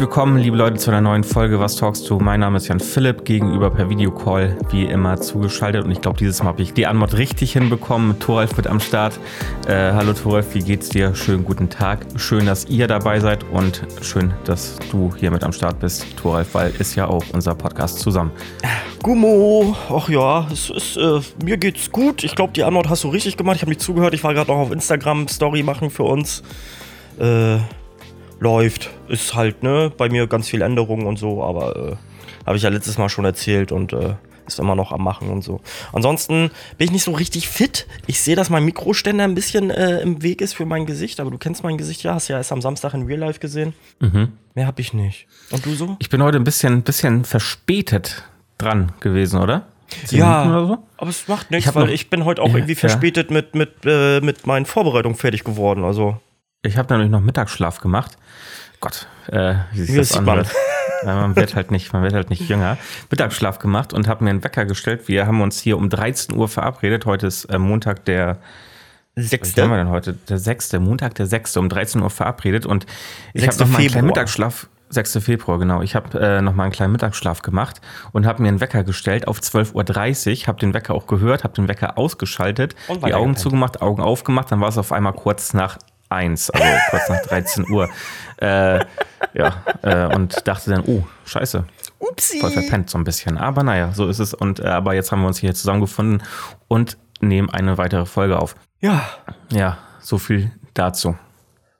willkommen, liebe Leute, zu einer neuen Folge Was talkst du? Mein Name ist Jan Philipp, gegenüber per Videocall wie immer zugeschaltet und ich glaube, dieses Mal habe ich die Antwort richtig hinbekommen. Thoralf wird am Start. Äh, hallo Thoralf, wie geht's dir? Schönen guten Tag. Schön, dass ihr dabei seid und schön, dass du hier mit am Start bist, Thoralf, weil ist ja auch unser Podcast zusammen. Gummo, ach ja, es ist, äh, mir geht's gut. Ich glaube, die Antwort hast du richtig gemacht. Ich habe nicht zugehört. Ich war gerade noch auf Instagram Story machen für uns. Äh, läuft. Ist halt, ne, bei mir ganz viel Änderungen und so, aber äh, habe ich ja letztes Mal schon erzählt und äh, ist immer noch am Machen und so. Ansonsten bin ich nicht so richtig fit. Ich sehe, dass mein Mikroständer ein bisschen äh, im Weg ist für mein Gesicht, aber du kennst mein Gesicht ja, hast ja erst am Samstag in Real Life gesehen. Mhm. Mehr habe ich nicht. Und du so? Ich bin heute ein bisschen, bisschen verspätet dran gewesen, oder? Ja, so? aber es macht nichts, Ich weil noch- ich bin heute auch Ja, irgendwie ja. verspätet mit, mit, äh, mit meinen Vorbereitungen fertig geworden. Also, Ich habe nämlich noch Mittagsschlaf gemacht. Gott, äh, wie sich das das anhört. Man wird halt nicht, man wird halt nicht jünger. Mittagsschlaf gemacht und habe mir einen Wecker gestellt. Wir haben uns hier um 13 Uhr verabredet. Heute ist äh, Montag der was haben wir sechste. denn heute? Der 6. Montag der 6. um 13 Uhr verabredet und ich habe 6. noch mal einen kleinen. Mittagsschlaf 6. Februar, genau. Ich habe äh, noch mal einen kleinen Mittagsschlaf gemacht und habe mir einen Wecker gestellt auf 12.30 Uhr, habe den Wecker auch gehört, habe den Wecker ausgeschaltet, Und die Augen zugemacht, Augen aufgemacht, dann war es auf einmal kurz nach 1, also kurz nach 13 Uhr. Äh, ja, äh, und dachte dann, oh, scheiße, Upsi. voll verpennt so ein bisschen. Aber naja, so ist es. Und äh, aber jetzt haben wir uns hier zusammengefunden und nehmen eine weitere Folge auf. Ja, Ja, so viel dazu.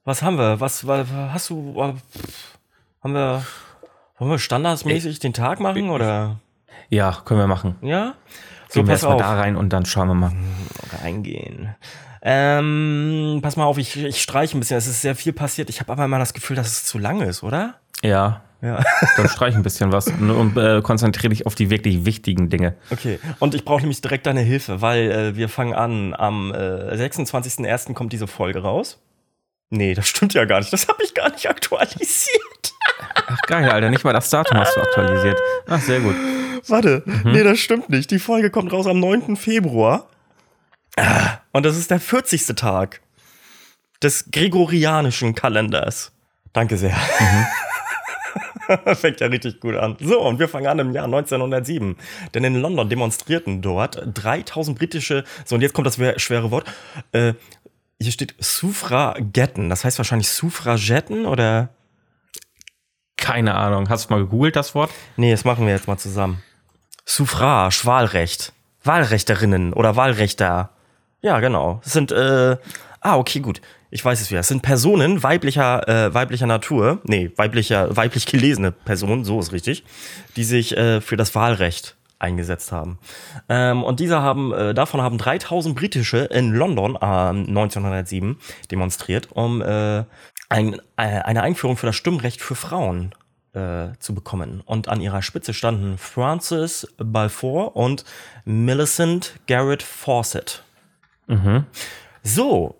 was haben wir? Was, was hast du? äh, Haben wir. Wollen wir standardsmäßig den Tag machen oder? Ja, können wir machen. Ja? So, Gehen wir pass erstmal da rein und dann schauen wir mal. Reingehen. Ähm, pass mal auf, ich, ich streiche ein bisschen. Es ist sehr viel passiert. Ich habe aber immer das Gefühl, dass es zu lang ist, oder? Ja, Ja. dann streich ein bisschen was und, äh, konzentriere dich auf die wirklich wichtigen Dinge. Okay, und ich brauche nämlich direkt deine Hilfe, weil äh, wir fangen an. Am äh, 26.01. kommt diese Folge raus. Nee, das stimmt ja gar nicht. Das habe ich gar nicht aktualisiert. Ach geil, Alter, nicht mal das Datum hast du aktualisiert. Ach, sehr gut. Warte, nee, das stimmt nicht. Die Folge kommt raus am 9. Februar. Und das ist der 40. Tag des gregorianischen Kalenders. Danke sehr. Fängt ja richtig gut an. So, und wir fangen an im Jahr 1907. Denn in London demonstrierten dort 3000 britische, so und jetzt kommt das schwer- schwere Wort, äh, hier steht Suffragetten. Das heißt wahrscheinlich Suffragetten oder? Keine Ahnung. Hast du mal gegoogelt, das Wort? Nee, das machen wir jetzt mal zusammen. Suffrage, Wahlrecht. Wahlrechterinnen oder Wahlrechter. Ja, genau. Das sind, äh, ah, okay, gut. Ich weiß es wieder. Es sind Personen weiblicher, äh, weiblicher Natur, nee, weiblicher, weiblich gelesene Personen, so ist richtig, die sich äh, für das Wahlrecht eingesetzt haben. Ähm, und diese haben, äh, davon haben 3000 britische in London äh, 1907 demonstriert, um äh, ein, äh, eine Einführung für das Stimmrecht für Frauen äh, zu bekommen. Und an ihrer Spitze standen Francis Balfour und Millicent Garrett Fawcett. So,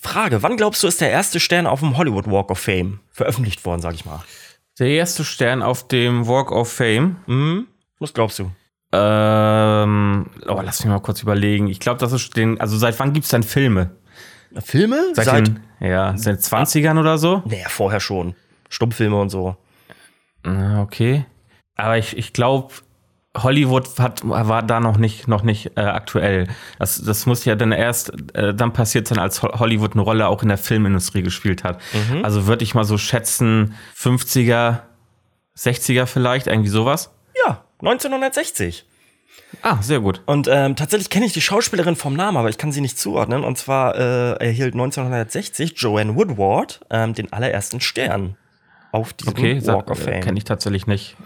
Frage, wann glaubst du, ist der erste Stern auf dem Hollywood Walk of Fame veröffentlicht worden, sag ich mal? Der erste Stern auf dem Walk of Fame. Hm? Was glaubst du? Ähm, oh, lass mich mal kurz überlegen. Ich glaube, das ist den, also seit wann gibt's denn Filme? Filme? Seit, den, ja, seit den 20ern oder so? Naja, vorher schon. Stummfilme und so. Okay. Aber ich, ich glaube, Hollywood hat, war da noch nicht, noch nicht äh, aktuell. Das, das muss ja dann erst äh, dann passiert sein, als Ho- Hollywood eine Rolle auch in der Filmindustrie gespielt hat. Also würde ich mal so schätzen, 50er, 60er vielleicht, irgendwie sowas. Ja, 1960. Ah, sehr gut. Und ähm, tatsächlich kenne ich die Schauspielerin vom Namen, aber ich kann sie nicht zuordnen. Und zwar äh, erhielt 1960 Joanne Woodward ähm, den allerersten Stern auf diesem Okay, Walk of Fame. kenne ich tatsächlich nicht.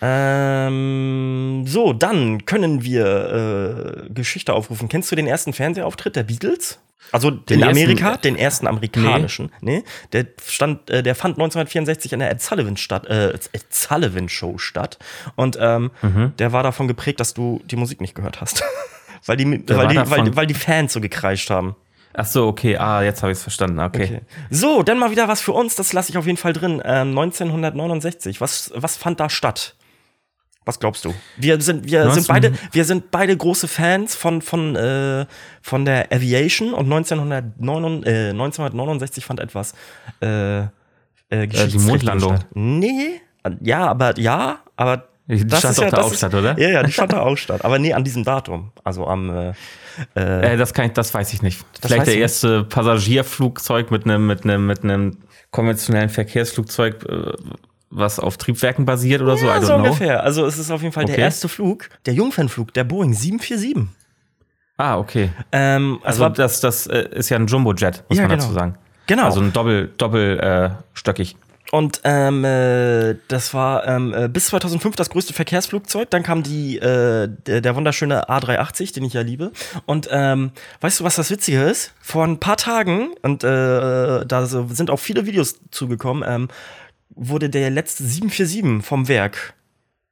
Ähm, so, dann können wir äh, Geschichte aufrufen. Kennst du den ersten Fernsehauftritt der Beatles? Also in ersten- Amerika, den ersten amerikanischen. Nee. Der stand, äh, der fand 1964 in der Ed Sullivan statt, äh, Ed Sullivan Show statt. Und ähm, Mhm. der war davon geprägt, dass du die Musik nicht gehört hast. weil, die, Der weil, die, weil, weil die Fans so gekreischt haben. Ach so, okay. Ah, jetzt habe ich es verstanden. Okay. Okay. So, dann mal wieder was für uns, das lasse ich auf jeden Fall drin. Ähm, 1969, was, was fand da statt? Was glaubst du? Wir sind, wir sind 19 beide, wir sind beide große Fans von, von, äh, von der Aviation und 1909, äh, 1969 fand etwas äh, äh, die Mondlandung. statt. Nee, ja, aber ja, aber Die stand doch da das auch statt, oder? Ja, ja, die stand da auch statt. Aber nee, an diesem Datum. Also am äh, Äh, das, kann ich, das weiß ich nicht. Das Vielleicht der erste Passagierflugzeug mit einem mit einem mit einem konventionellen Verkehrsflugzeug, äh, was auf Triebwerken basiert oder so. Ja, so know. ungefähr. Also es ist auf jeden Fall der Okay. erste Flug, der Jungfernflug, der Boeing 747. Ah, okay. Ähm, Also war- das, das äh, ist ja ein Jumbojet, muss Ja, man genau. dazu sagen. Genau. Also ein doppel, doppel äh, stöckig. Und ähm, äh, das war ähm, äh, bis 2005 das größte Verkehrsflugzeug. Dann kam die, äh, der, der wunderschöne A380, den ich ja liebe. Und ähm, weißt du, was das Witzige ist? Vor ein paar Tagen, und äh, da sind auch viele Videos zugekommen, ähm, wurde der letzte 747 vom Werk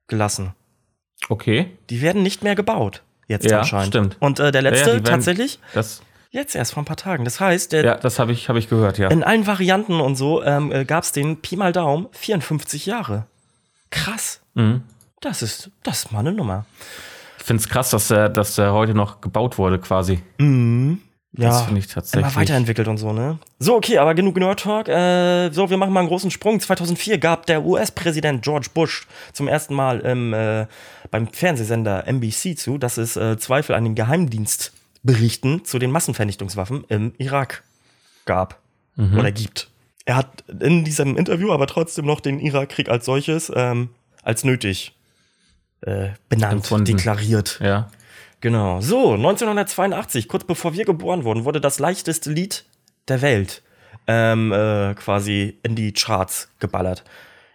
gelassen. Okay. Die werden nicht mehr gebaut. Jetzt Ja, anscheinend. stimmt. Und äh, der Ja, ja, letzte die werden- tatsächlich Das, jetzt erst vor ein paar Tagen. Das heißt, der, ja, das habe ich, hab ich gehört, ja. in allen Varianten und so ähm, äh, gab es den Pi mal Daumen 54 Jahre. Krass. Mhm. Das ist, das ist mal eine Nummer. Ich finde es krass, dass der, dass der heute noch gebaut wurde, quasi. Ja, Das finde ich tatsächlich. immer weiterentwickelt und so, ne? So, okay, aber genug Nerd Talk. Äh, so, wir machen mal einen großen Sprung. 2004 gab der US-Präsident George Bush zum ersten Mal im, äh, beim Fernsehsender NBC zu, dass es äh, Zweifel an den Geheimdienstberichten zu den Massenvernichtungswaffen im Irak gab oder gibt. Er hat in diesem Interview aber trotzdem noch den Irakkrieg als solches ähm, als nötig äh, benannt, Empfunden. deklariert. Ja. Genau. So, 1982, kurz bevor wir geboren wurden, wurde das leichteste Lied der Welt ähm, äh, quasi in die Charts geballert.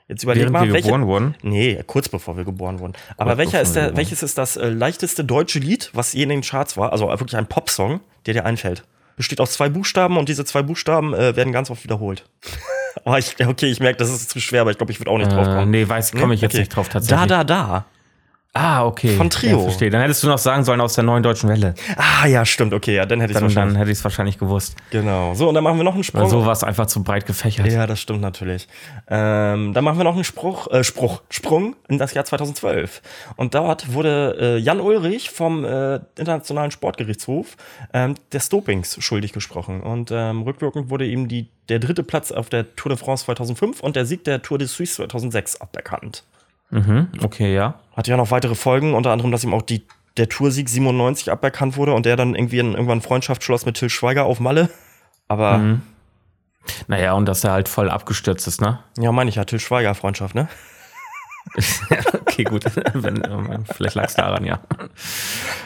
Jetzt überleg Während mal, wir welche, geboren wurden. Nee, kurz bevor wir geboren wurden. Aber Kurz welcher ist der, welches ist das äh, leichteste deutsche Lied, was je in den Charts war? Also wirklich ein Popsong, der dir einfällt. Besteht aus zwei Buchstaben und diese zwei Buchstaben äh, werden ganz oft wiederholt. oh, ich, okay, ich merke, das ist zu schwer, aber ich glaube, ich würde auch nicht drauf Äh, kommen. nee, weiß, komme ich jetzt Okay. nicht drauf tatsächlich. Da, da, da. Ah, okay. Von Trio. Ja, verstehe. Dann hättest du noch sagen sollen aus der neuen deutschen Welle. Ah, ja, stimmt, okay, ja, dann hätte ich es Dann, dann wahrscheinlich. hätte ich es wahrscheinlich gewusst. Genau. So, und dann machen wir noch einen Sprung. Weil so war es einfach zu breit gefächert. Ja, das stimmt natürlich. Ähm, dann machen wir noch einen Spruch, äh, Spruch, Sprung in das Jahr 2012. Und dort wurde äh, Jan Ulrich vom äh, Internationalen Sportgerichtshof ähm, des Dopings schuldig gesprochen. Und ähm, rückwirkend wurde ihm die, der dritte Platz auf der Tour de France 2005 und der Sieg der Tour de Suisse 2006 aberkannt. Mhm, okay, ja. Hatte ja noch weitere Folgen, unter anderem, dass ihm auch die, der Toursieg 97 aberkannt wurde und der dann irgendwie in, irgendwann Freundschaft schloss mit Till Schweiger auf Malle. Aber Mhm. Naja, und dass er halt voll abgestürzt ist, ne? ja, meine ich ja, Till Schweiger Freundschaft, ne? Okay, gut. Wenn, ähm, vielleicht lag es daran, ja.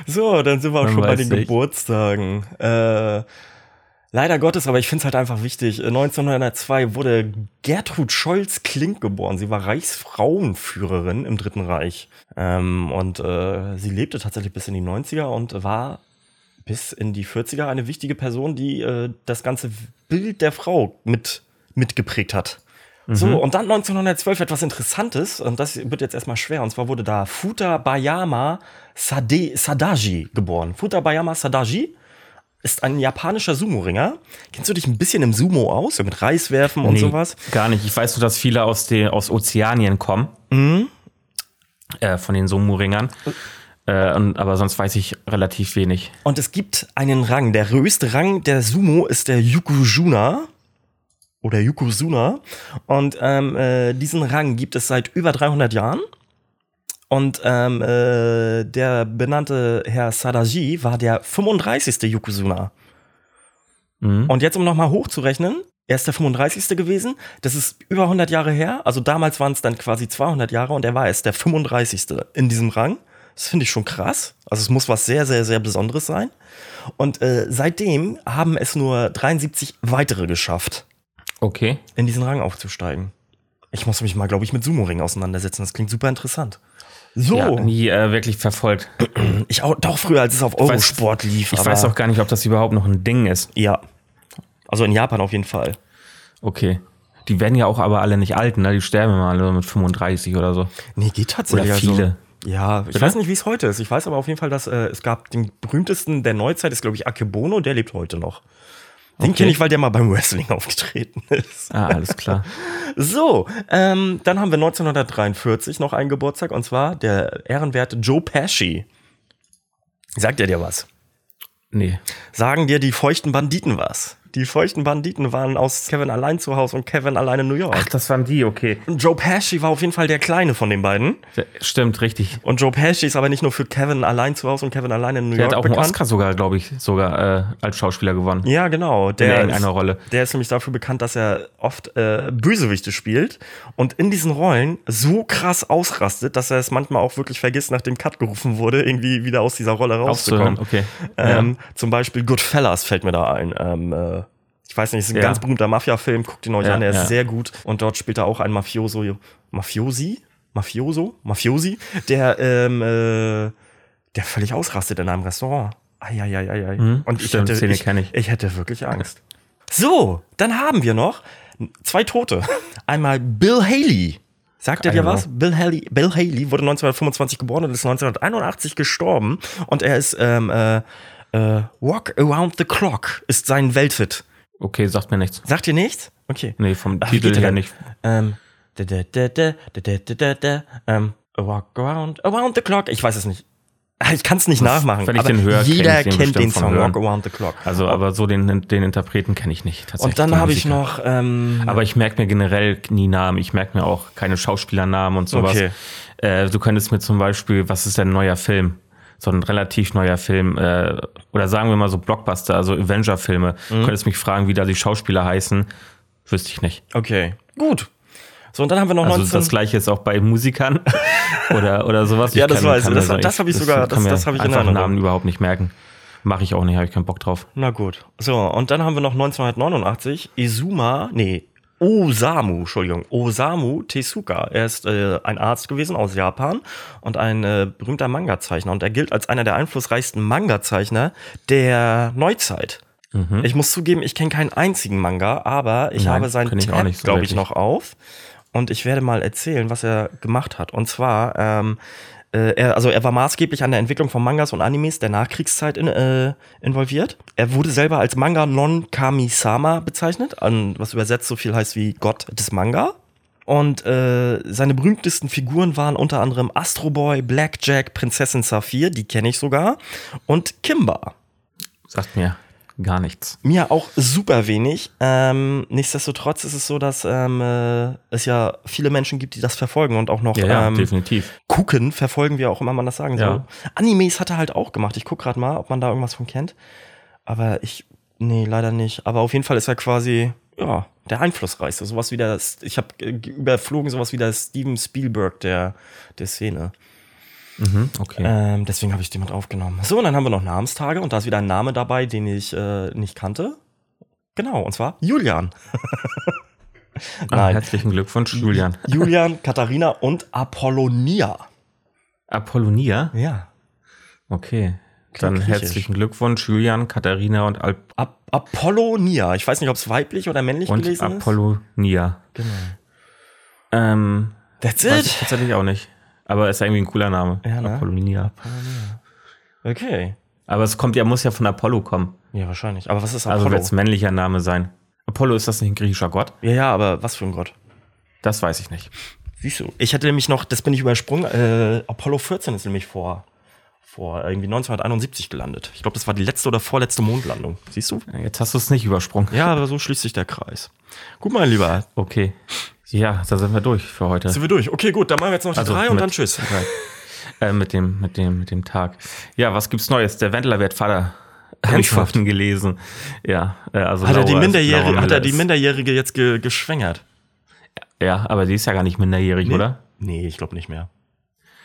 So, dann sind wir auch Man schon bei den nicht. Geburtstagen. Äh, leider Gottes, aber ich finde es halt einfach wichtig. Äh, 1902 wurde Gertrud Scholz-Klink geboren. Sie war Reichsfrauenführerin im Dritten Reich. Ähm, und äh, sie lebte tatsächlich bis in die 90er und war bis in die 40er eine wichtige Person, die äh, das ganze Bild der Frau mit mitgeprägt hat. So, und dann 1912 etwas Interessantes, und das wird jetzt erstmal schwer, und zwar wurde da Futa Bayama Sade, Sadaji geboren. Futa Bayama Sadaji ist ein japanischer Sumo-Ringer. Kennst du dich ein bisschen im Sumo aus, so mit Reiswerfen und Nee, sowas? Gar nicht. Ich weiß nur, dass viele aus, den, aus Ozeanien kommen. Mhm. Äh, von den Sumo-Ringern. Äh, und, aber sonst weiß ich relativ wenig. Und es gibt einen Rang. Der höchste Rang der Sumo ist der Yukujuna oder Yokozuna. Und ähm, äh, diesen Rang gibt es seit über 300 Jahren. Und ähm, äh, der benannte Herr Sadaji war der 35. Yokozuna. Mhm. Und jetzt, um nochmal hochzurechnen, er ist der 35. gewesen. Das ist über 100 Jahre her. Also damals waren es dann quasi 200 Jahre und er war erst der 35. in diesem Rang. Das finde ich schon krass. Also es muss was sehr, sehr, sehr Besonderes sein. Und äh, seitdem haben es nur 73 weitere geschafft, Okay. in diesen Rang aufzusteigen. Ich muss mich mal, glaube ich, mit Sumo-Ring auseinandersetzen. Das klingt super interessant. So, Ja, nie äh, wirklich verfolgt. ich auch doch früher, als es auf weiß- Eurosport lief. Ich weiß auch gar nicht, ob das überhaupt noch ein Ding ist. Ja. Also in Japan auf jeden Fall. Okay. Die werden ja auch aber alle nicht alt, ne? Die sterben immer alle mit 35 oder so. Nee, geht tatsächlich. Oder viele. Also, ja, ich Bitte? weiß nicht, wie es heute ist. Ich weiß aber auf jeden Fall, dass äh, es gab den berühmtesten der Neuzeit, ist glaube ich Akebono, der lebt heute noch. Den Okay. kenne ich, weil der mal beim Wrestling aufgetreten ist. Ah, alles klar. So, ähm, dann haben wir 1943 noch einen Geburtstag und zwar der ehrenwerte Joe Pesci. Sagt er dir was? Nee. Sagen dir die feuchten Banditen was? Die feuchten Banditen waren aus Kevin allein zu Hause und Kevin allein in New York. Ach, das waren die, okay. Und Joe Pesci war auf jeden Fall der Kleine von den beiden. Stimmt, richtig. Und Joe Pesci ist aber nicht nur für Kevin allein zu Hause und Kevin allein in New Der York hat auch einen bekannt. Oscar sogar, glaube ich, sogar äh, als Schauspieler gewonnen. Ja, genau. in Der irgendeiner ist, Rolle. der ist nämlich dafür bekannt, dass er oft äh, Bösewichte spielt und in diesen Rollen so krass ausrastet, dass er es manchmal auch wirklich vergisst, nachdem Cut gerufen wurde, irgendwie wieder aus dieser Rolle rauszukommen. Okay. Ähm, Zum Beispiel Goodfellas fällt mir da ein. Ähm, äh, ich weiß nicht, es ist ein Ja. ganz berühmter Mafia-Film, guckt ihn euch Ja, an, der ist sehr gut. Und dort spielt er auch einen Mafioso, Mafiosi? Mafioso? Mafiosi? Der, ähm, äh, der völlig ausrastet in einem Restaurant. Eieieiei. Mhm, Und ich stimmt, hätte, Szene ich, ich. ich hätte wirklich Angst. So, dann haben wir noch zwei Tote. Einmal Bill Haley. Sagt er dir was? Bill Haley, Bill Haley wurde 1925 geboren und ist 1981 gestorben. Und er ist ähm, äh, äh, Walk Around the Clock ist sein Welthit. Okay, sagt mir nichts. Sagt ihr nichts? Okay. Nee, vom Ach, Titel her denn? nicht. Ähm, da, da, da, da, da, da, da, da, da, ähm, a Walk Around, Around the Clock. Ich weiß es nicht. Ich kann es nicht nachmachen. wenn ich den höre, jeder ich den kennt den Song. Walk Around the Clock. Also, aber so den, den Interpreten kenne ich nicht. Tatsächlich Und dann habe ich noch ähm, Aber ich merke mir generell nie Namen. Ich merke mir auch keine Schauspielernamen und sowas. Okay. Äh, du könntest mir zum Beispiel, was ist denn ein neuer Film? So ein relativ neuer Film, äh, oder sagen wir mal so Blockbuster, also Avenger-Filme. Mhm. Du könntest mich fragen, wie da die Schauspieler heißen. Wüsste ich nicht. Okay, gut. So, und dann haben wir noch Also 19... das gleiche ist auch bei Musikern oder, oder sowas. Ja, das weiß ich. Das- so- das habe ich sogar- das- mir das habe ich in Erinnerung. Namen überhaupt nicht merken. Mache ich auch nicht, habe ich keinen Bock drauf. Na gut. So, und dann haben wir noch 1989 Izuma, nee, Osamu, Entschuldigung, Osamu Tezuka. Er ist äh, ein Arzt gewesen aus Japan und ein äh, berühmter Manga-Zeichner. Und er gilt als einer der einflussreichsten Manga-Zeichner der Neuzeit. Ich muss zugeben, ich kenne keinen einzigen Manga, aber ich Mhm. Nein, habe seinen Tab, so glaube ich, noch auf. Und ich werde mal erzählen, was er gemacht hat. Und zwar, ähm, äh, er, also er war maßgeblich an der Entwicklung von Mangas und Animes der Nachkriegszeit in, äh, involviert. Er wurde selber als Manga non Kami-sama bezeichnet, an, was übersetzt so viel heißt wie Gott des Manga. Und äh, seine berühmtesten Figuren waren unter anderem Astro Boy, Blackjack, Prinzessin Saphir, die kenne ich sogar, und Kimba. Sagt mir gar nichts. Mir auch super wenig. Ähm, nichtsdestotrotz ist es so, dass ähm, äh, es ja viele Menschen gibt, die das verfolgen und auch noch Ja, ja ähm, definitiv. gucken, verfolgen, wie auch immer man das sagen Ja. soll. Animes hat er halt auch gemacht. Ich gucke gerade mal, ob man da irgendwas von kennt. Aber ich, nee, leider nicht. Aber auf jeden Fall ist er quasi, ja, der einflussreichste. Sowas wie der, ich habe überflogen, sowas wie der Steven Spielberg der, der Szene. Mhm, okay. Ähm, deswegen habe ich den mit aufgenommen. So, und dann haben wir noch Namenstage und da ist wieder ein Name dabei, den ich äh, nicht kannte. Genau, und zwar Julian. Ah, herzlichen Glückwunsch, Julian. Julian, Katharina und Apollonia. Apollonia? Ja. Okay. Dann griechisch. herzlichen Glückwunsch, Julian, Katharina und, Al Ap Apollonia. Ich weiß nicht, ob es weiblich oder männlich und gelesen ist. Apollonia. Genau. Ähm, That's weiß ich it. tatsächlich auch nicht. Aber ist ja irgendwie ein cooler Name. Ja, ne? Apollonia. Okay. Aber es kommt ja, muss ja von Apollo kommen. Ja, wahrscheinlich. Aber was ist Also Apollo? wird es männlicher Name sein. Apollo ist das nicht ein griechischer Gott? ja, ja, aber was für ein Gott? Das weiß ich nicht. Siehst du? Ich hätte nämlich noch, das bin ich übersprungen, äh, Apollo 14 ist nämlich vor, vor irgendwie 1971 gelandet. Ich glaube, das war die letzte oder vorletzte Mondlandung. Siehst du? Jetzt hast du es nicht übersprungen. Ja, aber so schließt sich der Kreis. Gut, mein Lieber. Okay. Ja, da sind wir durch für heute. Sind wir durch? Okay, gut, dann machen wir jetzt noch die Also drei und dann tschüss. Äh, mit, dem, mit, dem, mit dem Tag. Ja, was gibt's Neues? Der Wendler wird Vater. Vorhin gelesen. Ja, äh, also Hat er, die Minderjährige, hat er die Minderjährige jetzt ge geschwängert? Ja, aber die ist ja gar nicht minderjährig, oder? Nee, ich glaube nicht mehr.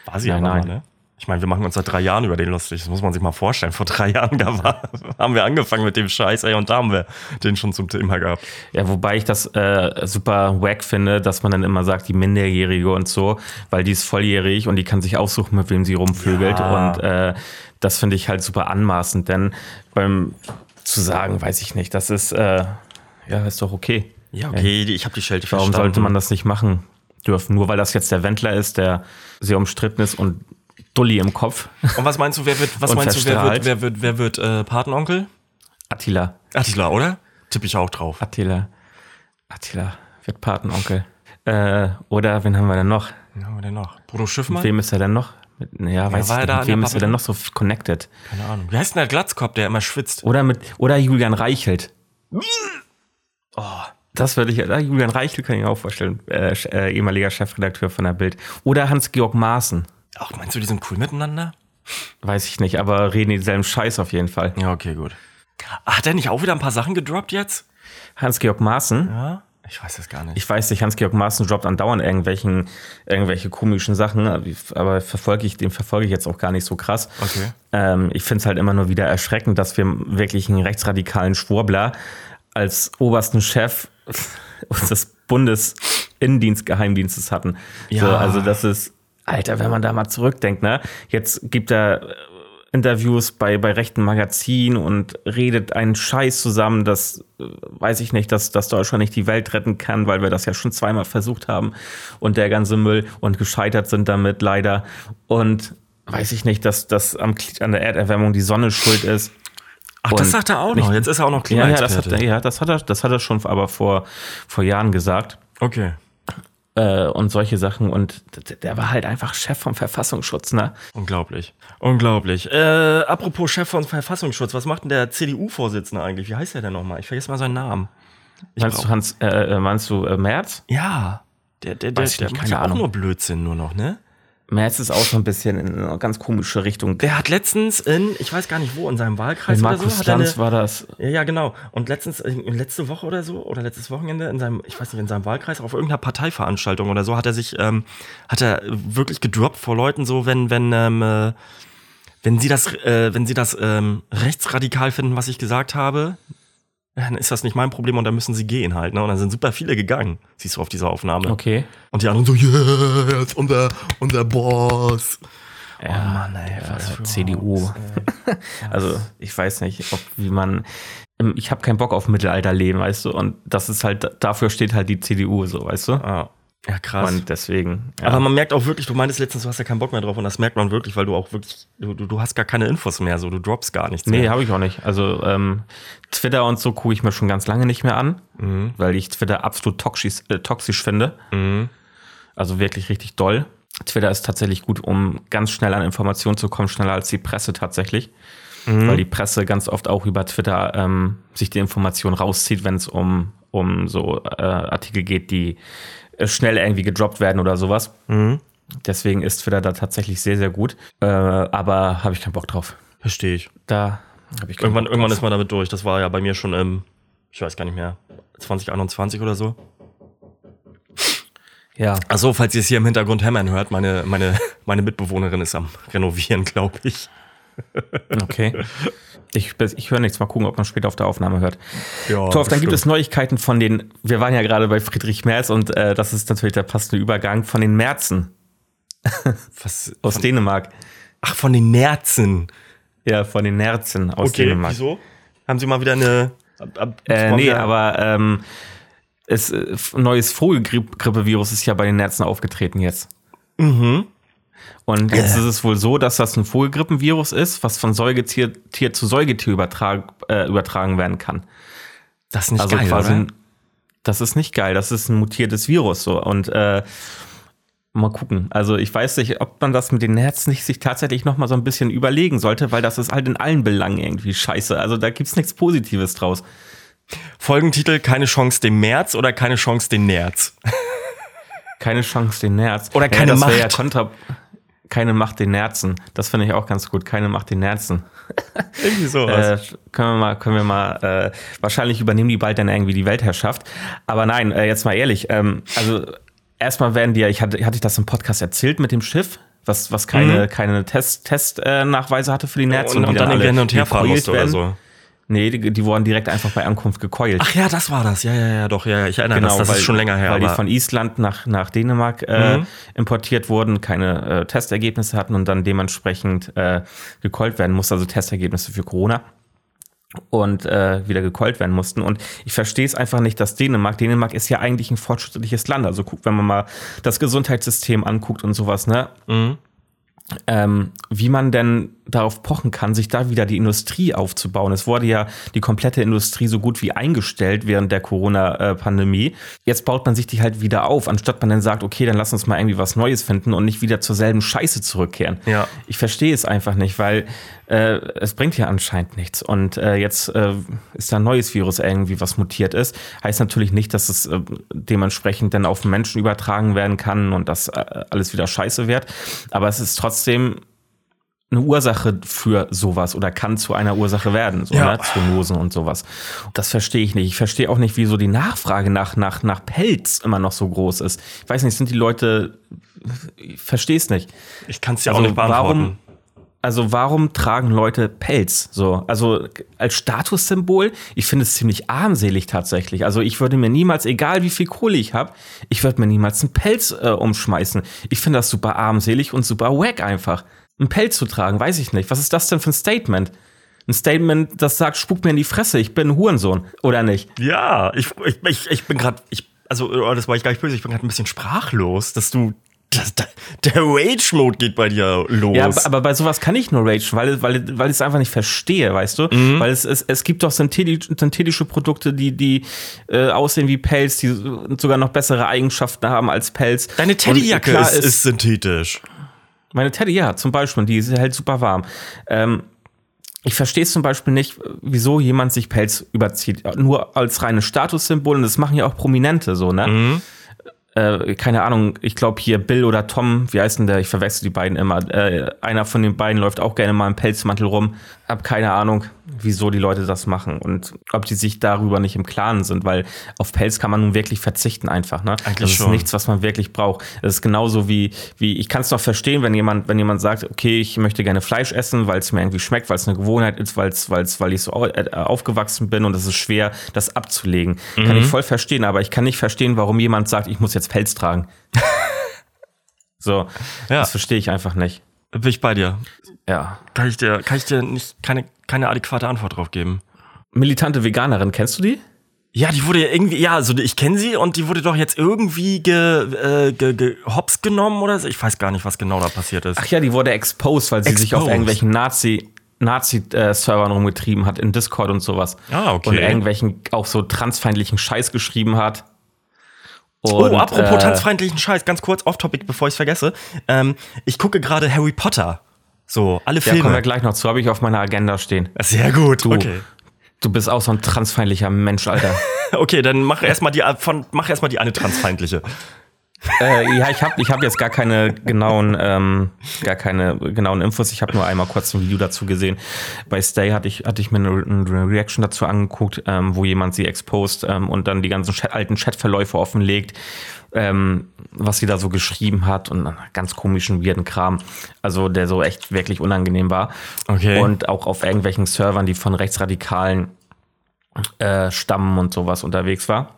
War sie Nein, aber nein. mal, ne? Ich meine, wir machen uns seit drei Jahren über den lustig. Das muss man sich mal vorstellen. Vor drei Jahren war, haben wir angefangen mit dem Scheiß, ey, und da haben wir den schon zum Thema gehabt. Ja, wobei ich das äh, super wack finde, dass man dann immer sagt, die Minderjährige und so, weil die ist volljährig und die kann sich aussuchen, mit wem sie rumvögelt. Ja. Und äh, das finde ich halt super anmaßend, denn beim zu sagen, weiß ich nicht, das ist, äh, ja, ist doch okay. Ja, okay, ich habe die Schelte Warum verstanden. sollte man das nicht machen dürfen? Nur weil das jetzt der Wendler ist, der sehr umstritten ist und Dulli im Kopf. Und was meinst du, wer wird, was meinst du, wer wird, wer wird, wer wird äh, Patenonkel? Attila. Attila, oder? Tippe ich auch drauf. Attila. Attila wird Patenonkel. Äh, oder wen haben wir denn noch? Ja, wer denn noch? Bruno Schiffmann? Mit wem ist er denn noch? Mit, ja, weiß war er ich nicht. Mit wem ist er denn noch so connected? Keine Ahnung. Wie heißt denn der Glatzkopf, der immer schwitzt? Oder mit, oder Julian Reichelt. Das würde ich, ja, Julian Reichel kann ich mir auch vorstellen, äh, äh, ehemaliger Chefredakteur von der Bild. Oder Hans-Georg Maaßen, Ach, meinst du, die sind cool miteinander? weiß ich nicht, aber reden denselben Scheiß auf jeden Fall. Ja, okay, gut. Ach, hat er nicht auch wieder ein paar Sachen gedroppt jetzt? Hans-Georg Maaßen, Ja? Ich weiß das gar nicht. ich weiß nicht, Hans-Georg Maaßen droppt andauernd irgendwelchen, irgendwelche komischen Sachen, aber verfolge ich, den verfolge ich jetzt auch gar nicht so krass. Okay. Ähm, ich finde es halt immer nur wieder erschreckend, dass wir wirklich einen rechtsradikalen Schwurbler als obersten Chef unseres Bundesinnendienstgeheimdienstes hatten. Ja. So, also das ist, Alter, wenn man da mal zurückdenkt, ne? Jetzt gibt er äh, Interviews bei, bei rechten Magazinen und redet einen Scheiß zusammen, dass, äh, weiß ich nicht, dass, dass Deutschland nicht die Welt retten kann, weil wir das ja schon zweimal versucht haben und der ganze Müll und gescheitert sind damit leider. Und weiß ich nicht, dass, dass am, an der Erderwärmung die Sonne schuld ist. Ach, das sagt er auch nicht- noch. Jetzt ist er auch noch Ja, ja, das hat, Klimaexperte. er- ja, das hat er, das hat er schon aber vor, vor Jahren gesagt. Okay. Äh, und solche Sachen. Und der war halt einfach Chef vom Verfassungsschutz, ne? Unglaublich. Unglaublich. Äh, apropos Chef von Verfassungsschutz, was macht denn der CDU-Vorsitzende eigentlich? Wie heißt der denn nochmal? Ich vergesse mal seinen Namen. Ich meinst du Hans, äh, äh, meinst du äh, Merz? Ja. Der, der, der, der macht ja auch nur Blödsinn nur noch, ne? Merz ist auch so ein bisschen in eine ganz komische Richtung. Der hat letztens in, ich weiß gar nicht wo, in seinem Wahlkreis Mit oder so, Markus hat er eine, Lanz war das. Ja, ja, genau. Und letztens, äh, letzte Woche oder so, oder letztes Wochenende in seinem, ich weiß nicht, in seinem Wahlkreis, auf irgendeiner Parteiveranstaltung oder so, hat er sich, ähm, hat er wirklich gedroppt vor Leuten so, wenn, wenn, ähm, äh, wenn sie das, äh, wenn sie das ähm, rechtsradikal finden, was ich gesagt habe, dann ist das nicht mein Problem und dann müssen sie gehen halt, ne? Und dann sind super viele gegangen, siehst du auf dieser Aufnahme. Okay. Und die anderen so, ist unser, unser Boss. Ja, oh Mann, ey, was für CDU. also ich weiß nicht, ob wie man. ähm, Ich habe keinen Bock auf Mittelalterleben, weißt du? Und das ist halt, dafür steht halt die CDU so, weißt du? Ah, ja, krass. Und deswegen. Ja. Aber man merkt auch wirklich, du meintest letztens, du hast ja keinen Bock mehr drauf und das merkt man wirklich, weil du auch wirklich, du, du, hast gar keine Infos mehr, so du droppst gar nichts Nee, mehr. habe ich auch nicht. Also ähm, Twitter und so gucke ich mir schon ganz lange nicht mehr an, Mhm. weil ich Twitter absolut toxisch, äh, toxisch finde. Mhm. Also wirklich richtig doll. Twitter ist tatsächlich gut, um ganz schnell an Informationen zu kommen, schneller als die Presse tatsächlich. Mhm. Weil die Presse ganz oft auch über Twitter ähm, sich die Informationen rauszieht, wenn es um, um so äh, Artikel geht, die schnell irgendwie gedroppt werden oder sowas. Mhm. Deswegen ist Twitter da tatsächlich sehr, sehr gut. Äh, aber habe ich keinen Bock drauf. Verstehe ich. Da habe ich keinen Irgendwann, Bock irgendwann drauf. ist man damit durch. Das war ja bei mir schon im, ich weiß gar nicht mehr, 2021 oder so. Ja. Achso, falls ihr es hier im Hintergrund hämmern hört, meine, meine, meine Mitbewohnerin ist am Renovieren, glaube ich. Okay. Ich, ich höre nichts. Mal gucken, ob man später auf der Aufnahme hört. Ja, Torf, dann gibt es Neuigkeiten von den, wir waren ja gerade bei Friedrich Merz und äh, das ist natürlich der passende Übergang von den Merzen Was, aus von, Dänemark. ach, von den Nerzen. Ja, von den Nerzen aus Okay, Dänemark. wieso? Haben sie mal wieder eine. Ab, ab, Äh, nee, wieder- aber ähm, es, äh, neues Vogelgrippevirus ist ja bei den Nerzen aufgetreten jetzt. Mhm. Und jetzt Äh. ist es wohl so, dass das ein Vogelgrippenvirus ist, was von Säugetier Tier zu Säugetier übertrag, äh, übertragen werden kann. Das ist nicht also geil, quasi, oder? das ist nicht geil. Das ist ein mutiertes Virus so und äh, mal gucken. Also ich weiß nicht, ob man das mit den Nerzen nicht sich tatsächlich noch mal so ein bisschen überlegen sollte, weil das ist halt in allen Belangen irgendwie scheiße. Also da gibt's nichts Positives draus. Folgentitel: Keine Chance dem März oder keine Chance den Nerz? Keine Chance den Nerz. Oder keine das wär Macht. Ja kontra keine Macht den Nerzen. Das finde ich auch ganz gut. Keine Macht den Nerzen. Irgendwie sowas. Äh, können wir mal, können wir mal, äh, wahrscheinlich übernehmen die bald dann irgendwie die Weltherrschaft. Aber nein, äh, jetzt mal ehrlich, ähm, also erstmal werden die ja, ich hatte, hatte ich das im Podcast erzählt mit dem Schiff, was, was keine, keine Test, Test, äh, Nachweise hatte für die Nerzen. und, und die dann den alle hin und her fahren musste oder so. Nee, die, die wurden direkt einfach bei Ankunft gekeult. Ach ja, das war das. Ja, ja, ja, doch. Ja, ja, ich erinnere Genau, das. Das weil, ist schon länger her. Weil die von Island nach, nach Dänemark äh, Mhm. importiert wurden, keine äh, Testergebnisse hatten und dann dementsprechend äh, gekeult werden mussten, also Testergebnisse für Corona und äh, wieder gekeult werden mussten. Und ich verstehe es einfach nicht, dass Dänemark, Dänemark ist ja eigentlich ein fortschrittliches Land. Also guckt, wenn man mal das Gesundheitssystem anguckt und sowas, ne? Mhm. Ähm, wie man denn darauf pochen kann, sich da wieder die Industrie aufzubauen. Es wurde ja die komplette Industrie so gut wie eingestellt während der Corona-Pandemie. Jetzt baut man sich die halt wieder auf, anstatt man dann sagt, okay, dann lass uns mal irgendwie was Neues finden und nicht wieder zur selben Scheiße zurückkehren. Ja. Ich verstehe es einfach nicht, weil äh, es bringt ja anscheinend nichts. Und äh, jetzt äh, ist da ein neues Virus irgendwie, was mutiert ist. Heißt natürlich nicht, dass es äh, dementsprechend dann auf Menschen übertragen werden kann und dass äh, alles wieder scheiße wird. Aber es ist trotzdem eine Ursache für sowas oder kann zu einer Ursache werden, so Ja. ne? Zoonosen und sowas. Das verstehe ich nicht. Ich verstehe auch nicht, wieso die Nachfrage nach, nach, nach Pelz immer noch so groß ist. Ich weiß nicht, sind die Leute, ich verstehe es nicht. Ich kann es ja Also auch nicht beantworten. warum- Also warum tragen Leute Pelz? So, also als Statussymbol, ich finde es ziemlich armselig tatsächlich. Also ich würde mir niemals, egal wie viel Kohle ich habe, ich würde mir niemals einen Pelz äh, umschmeißen. Ich finde das super armselig und super wack einfach. Einen Pelz zu tragen, weiß ich nicht. Was ist das denn für ein Statement? Ein Statement, das sagt, spuck mir in die Fresse, ich bin ein Hurensohn, oder nicht? Ja, ich, ich, ich, ich bin gerade, also oh, das war ich gar nicht böse, ich bin gerade ein bisschen sprachlos, dass du, das, der, Rage-Mode geht bei dir los. Ja, aber, bei sowas kann ich nur rage, weil, weil, weil ich es einfach nicht verstehe, weißt du? Mhm. Weil es, es, es gibt doch synthetisch, synthetische Produkte, die, die äh, aussehen wie Pelz, die sogar noch bessere Eigenschaften haben als Pelz. Deine Teddyjacke klar ist, ist synthetisch. Meine Teddy, ja, zum Beispiel, die ist halt super warm. Ähm, ich verstehe es zum Beispiel nicht, wieso jemand sich Pelz überzieht. Nur als reines Statussymbol und das machen ja auch Prominente so, ne? Mhm. Äh, keine Ahnung, ich glaube hier Bill oder Tom, wie heißt denn der? Ich verwechsel die beiden immer. Äh, einer von den beiden läuft auch gerne mal im Pelzmantel rum. Hab keine Ahnung, wieso die Leute das machen und ob die sich darüber nicht im Klaren sind, weil auf Pelz kann man nun wirklich verzichten einfach, ne? Eigentlich das ist schon. nichts, was man wirklich braucht. Das ist genauso wie, wie ich kann es noch verstehen, wenn jemand, wenn jemand sagt, okay, ich möchte gerne Fleisch essen, weil es mir irgendwie schmeckt, weil es eine Gewohnheit ist, weil es, weil ich so äh, aufgewachsen bin und es ist schwer, das abzulegen. Kann Mhm. ich voll verstehen, aber ich kann nicht verstehen, warum jemand sagt, ich muss jetzt Pelz tragen. so, Ja. das verstehe ich einfach nicht. Bin ich bei dir. Ja. Kann ich dir, kann ich dir nicht keine, keine adäquate Antwort drauf geben. Militante Veganerin, kennst du die? Ja, die wurde ja irgendwie, ja, also ich kenne sie und die wurde doch jetzt irgendwie ge, äh, ge, ge, hops genommen oder so. Ich weiß gar nicht, was genau da passiert ist. Ach ja, die wurde exposed, weil sie sich auf Exposed. irgendwelchen Nazi Nazi-Servern rumgetrieben hat in Discord und sowas. Ah, okay. Und irgendwelchen auch so transfeindlichen Scheiß geschrieben hat. Oh, Und, apropos äh, transfeindlichen Scheiß, ganz kurz off-topic, bevor ich es vergesse. Ähm, ich gucke gerade Harry Potter. So, alle Da kommen wir Filme. gleich noch zu, habe ich auf meiner Agenda stehen. Sehr gut. Du, Okay. du bist auch so ein transfeindlicher Mensch, Alter. Okay, dann mach erstmal die von mach erstmal die eine transfeindliche. Äh, ja, ich habe ich hab jetzt gar keine genauen, ähm, gar keine genauen Infos. Ich habe nur einmal kurz ein Video dazu gesehen. Bei Stay hatte ich, hatte ich mir eine, eine Reaction dazu angeguckt, ähm, wo jemand sie exposed ähm, und dann die ganzen Chat, alten Chatverläufe offenlegt, ähm, was sie da so geschrieben hat und ganz komischen, weirden Kram. Also der so echt wirklich unangenehm war. Okay. Und auch auf irgendwelchen Servern, die von Rechtsradikalen äh, Stammen und sowas unterwegs war.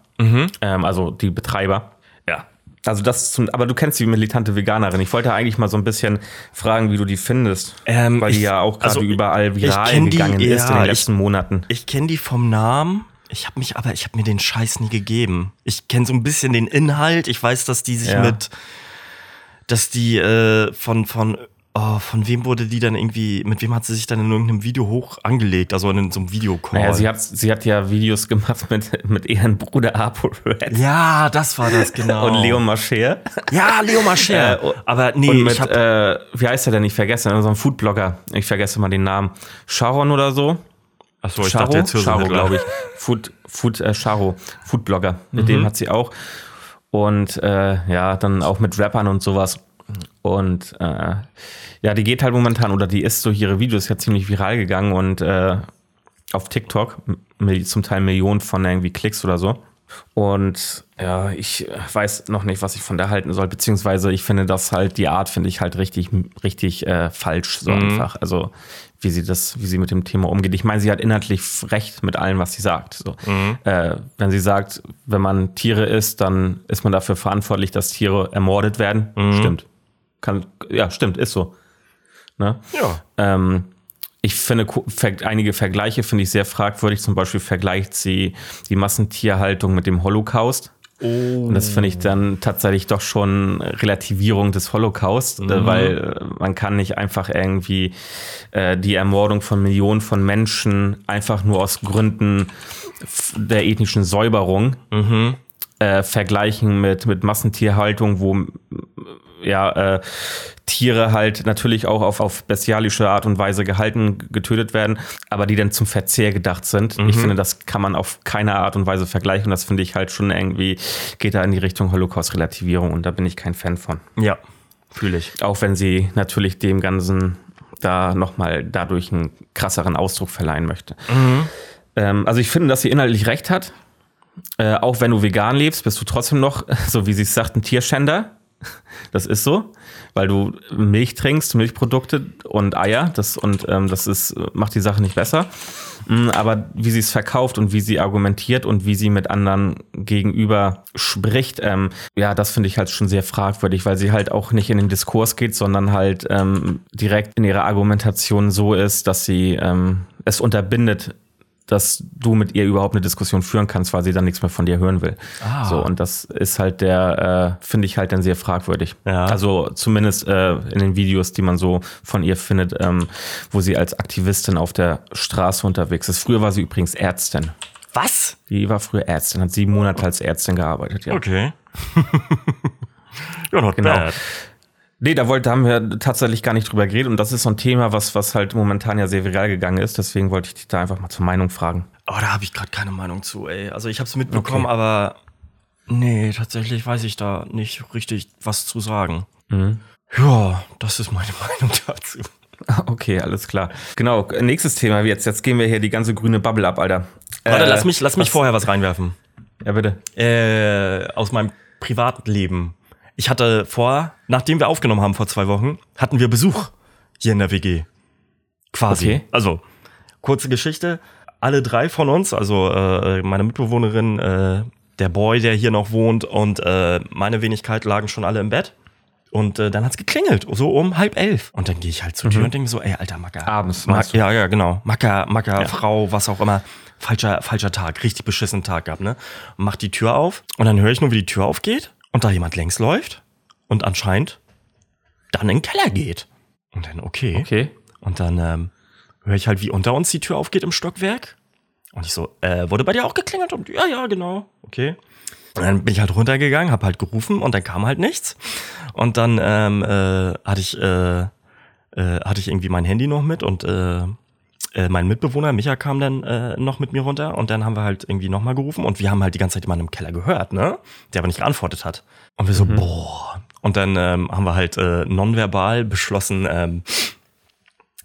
Ähm, also die Betreiber. Ja. Also das zum, aber du kennst die militante Veganerin. Ich wollte eigentlich mal so ein bisschen fragen, wie du die findest. Ähm, weil die ich- ja auch gerade also überall ich viral kenn die, gegangen ist in ja, den ich- letzten Monaten. Ich kenne die vom Namen. Ich habe mich aber, ich habe mir den Scheiß nie gegeben. Ich kenne so ein bisschen den Inhalt. Ich weiß, dass die sich Ja. mit, dass die äh, von von oh, von wem wurde die dann irgendwie, mit wem hat sie sich dann in irgendeinem Video hoch angelegt, also in so einem Videocall. Naja, sie hat, sie hat ja Videos gemacht mit, mit ihrem Bruder ApoRed ja, das war das genau. und Leon Mascher. Ja, Leo Mascher. Äh, und- aber nee, und mit, ich hab, äh, wie heißt er denn? Ich vergesse, so ein Foodblogger. Ich vergesse mal den Namen. Sharon oder so. achso, ich Charo, dachte jetzt Charo glaube ich. Food, Food, äh, Charo, Foodblogger. Mit Mhm. dem hat sie auch. Und äh, ja, dann auch mit Rappern und sowas. Und äh, ja, die geht halt momentan, oder die ist durch ihre Videos ja ziemlich viral gegangen und äh, auf TikTok, zum Teil Millionen von irgendwie Klicks oder so. Und ja, ich äh, weiß noch nicht, was ich von der halten soll, beziehungsweise ich finde das halt, die Art finde ich halt richtig, richtig äh, falsch, so einfach. Also, wie sie das, wie sie mit dem Thema umgeht. Ich meine, sie hat inhaltlich recht mit allem, was sie sagt. So. Äh, wenn sie sagt, wenn man Tiere isst, dann ist man dafür verantwortlich, dass Tiere ermordet werden. Stimmt. Kann, ja, stimmt, ist so. Ne? Ja. Ähm, ich finde einige Vergleiche finde ich sehr fragwürdig. Zum Beispiel vergleicht sie die Massentierhaltung mit dem Holocaust. Und das finde ich dann tatsächlich doch schon Relativierung des Holocaust, äh, weil äh, man kann nicht einfach irgendwie äh, die Ermordung von Millionen von Menschen einfach nur aus Gründen der ethnischen Säuberung äh, vergleichen mit, mit Massentierhaltung, wo ja, äh, Tiere halt natürlich auch auf, auf bestialische Art und Weise gehalten, getötet werden, aber die dann zum Verzehr gedacht sind. Ich finde, das kann man auf keine Art und Weise vergleichen. Das finde ich halt schon irgendwie, geht da in die Richtung Holocaust-Relativierung und da bin ich kein Fan von. Ja, fühle ich. Auch wenn sie natürlich dem Ganzen da nochmal dadurch einen krasseren Ausdruck verleihen möchte. Ähm, also ich finde, dass sie inhaltlich recht hat. Äh, auch wenn du vegan lebst, bist du trotzdem noch, so wie sie es sagt, ein Tierschänder. Das ist so, weil du Milch trinkst, Milchprodukte und Eier. Das, und ähm, das ist, macht die Sache nicht besser. Mm, Aber wie sie es verkauft und wie sie argumentiert und wie sie mit anderen gegenüber spricht, ähm, ja, das finde ich halt schon sehr fragwürdig, weil sie halt auch nicht in den Diskurs geht, sondern halt ähm, direkt in ihrer Argumentation so ist, dass sie ähm, es unterbindet, dass du mit ihr überhaupt eine Diskussion führen kannst, weil sie dann nichts mehr von dir hören will. Ah. So, und das ist halt der, äh, finde ich halt dann sehr fragwürdig. Ja. Also zumindest äh, in den Videos, die man so von ihr findet, ähm, wo sie als Aktivistin auf der Straße unterwegs ist. Früher war sie übrigens Ärztin. Was? Die war früher Ärztin, hat sieben Monate als Ärztin gearbeitet, ja. Okay. ja, not Genau. bad. Nee, da wollte, da haben wir tatsächlich gar nicht drüber geredet und das ist so ein Thema, was, was halt momentan ja sehr viral gegangen ist. Deswegen wollte ich dich da einfach mal zur Meinung fragen. Oh, da habe ich gerade keine Meinung zu, ey. Also ich habe es mitbekommen, Okay. aber nee, tatsächlich weiß ich da nicht richtig was zu sagen. Mhm. Ja, das ist meine Meinung dazu. Okay, alles klar. Genau, nächstes Thema jetzt. Jetzt gehen wir hier die ganze grüne Bubble ab, Alter. Warte, Äh, lass mich, lass mich was- vorher was reinwerfen. Ja, bitte. Äh, aus meinem Privatleben. Ich hatte vor, nachdem wir aufgenommen haben vor zwei Wochen, hatten wir Besuch hier in der WG. Quasi. Okay. Also, kurze Geschichte. Alle drei von uns, also äh, meine Mitbewohnerin, äh, der Boy, der hier noch wohnt und äh, meine Wenigkeit lagen schon alle im Bett. Und äh, dann hat's geklingelt, so um halb elf. Und dann gehe ich halt zur Tür und denke mir so, ey, alter Macker. Mhm. Abends, du? ja, ja, genau. Macker, Macker, Frau, was auch immer. Falscher, falscher Tag, richtig beschissenen Tag gehabt, ne? Mach die Tür auf und dann höre ich nur, wie die Tür aufgeht und da jemand längs läuft und anscheinend dann in den Keller geht. Und dann, okay. Okay. Und dann ähm, höre ich halt, wie unter uns die Tür aufgeht im Stockwerk. Und ich so, äh, wurde bei dir auch geklingelt? Und ja, ja, genau. Okay. Und dann bin ich halt runtergegangen, hab halt gerufen und dann kam halt nichts. Und dann ähm, äh, hatte ich äh, äh, hatte ich irgendwie mein Handy noch mit und äh, äh, mein Mitbewohner Micha kam dann äh, noch mit mir runter und dann haben wir halt irgendwie nochmal gerufen und wir haben halt die ganze Zeit jemanden im Keller gehört, ne? Der aber nicht geantwortet hat. Und wir so, boah. Und dann ähm, haben wir halt äh, nonverbal beschlossen, ähm,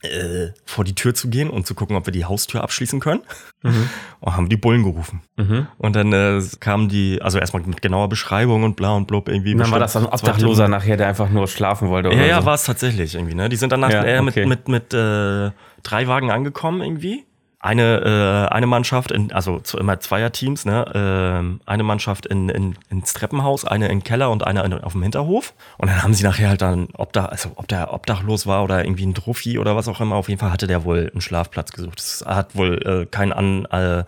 äh, vor die Tür zu gehen und zu gucken, ob wir die Haustür abschließen können. Und haben die Bullen gerufen. Und dann äh, kamen die, also erstmal mit genauer Beschreibung und bla und blub irgendwie. Und dann war das ein Obdachloser nachher, der einfach nur schlafen wollte. ja, oder ja, so. war es tatsächlich irgendwie, ne? Die sind danach Ja, okay. mit, mit, mit äh, drei Wagen angekommen irgendwie. Eine, äh, eine Mannschaft, in, also zu immer Zweierteams, ne? Ähm, eine Mannschaft in, in, ins Treppenhaus, eine im Keller und eine in, auf dem Hinterhof. Und dann haben sie nachher halt dann, ob da, also ob der obdachlos war oder irgendwie ein Druffi oder was auch immer, auf jeden Fall hatte der wohl einen Schlafplatz gesucht. Das hat wohl äh, keinen an, äh,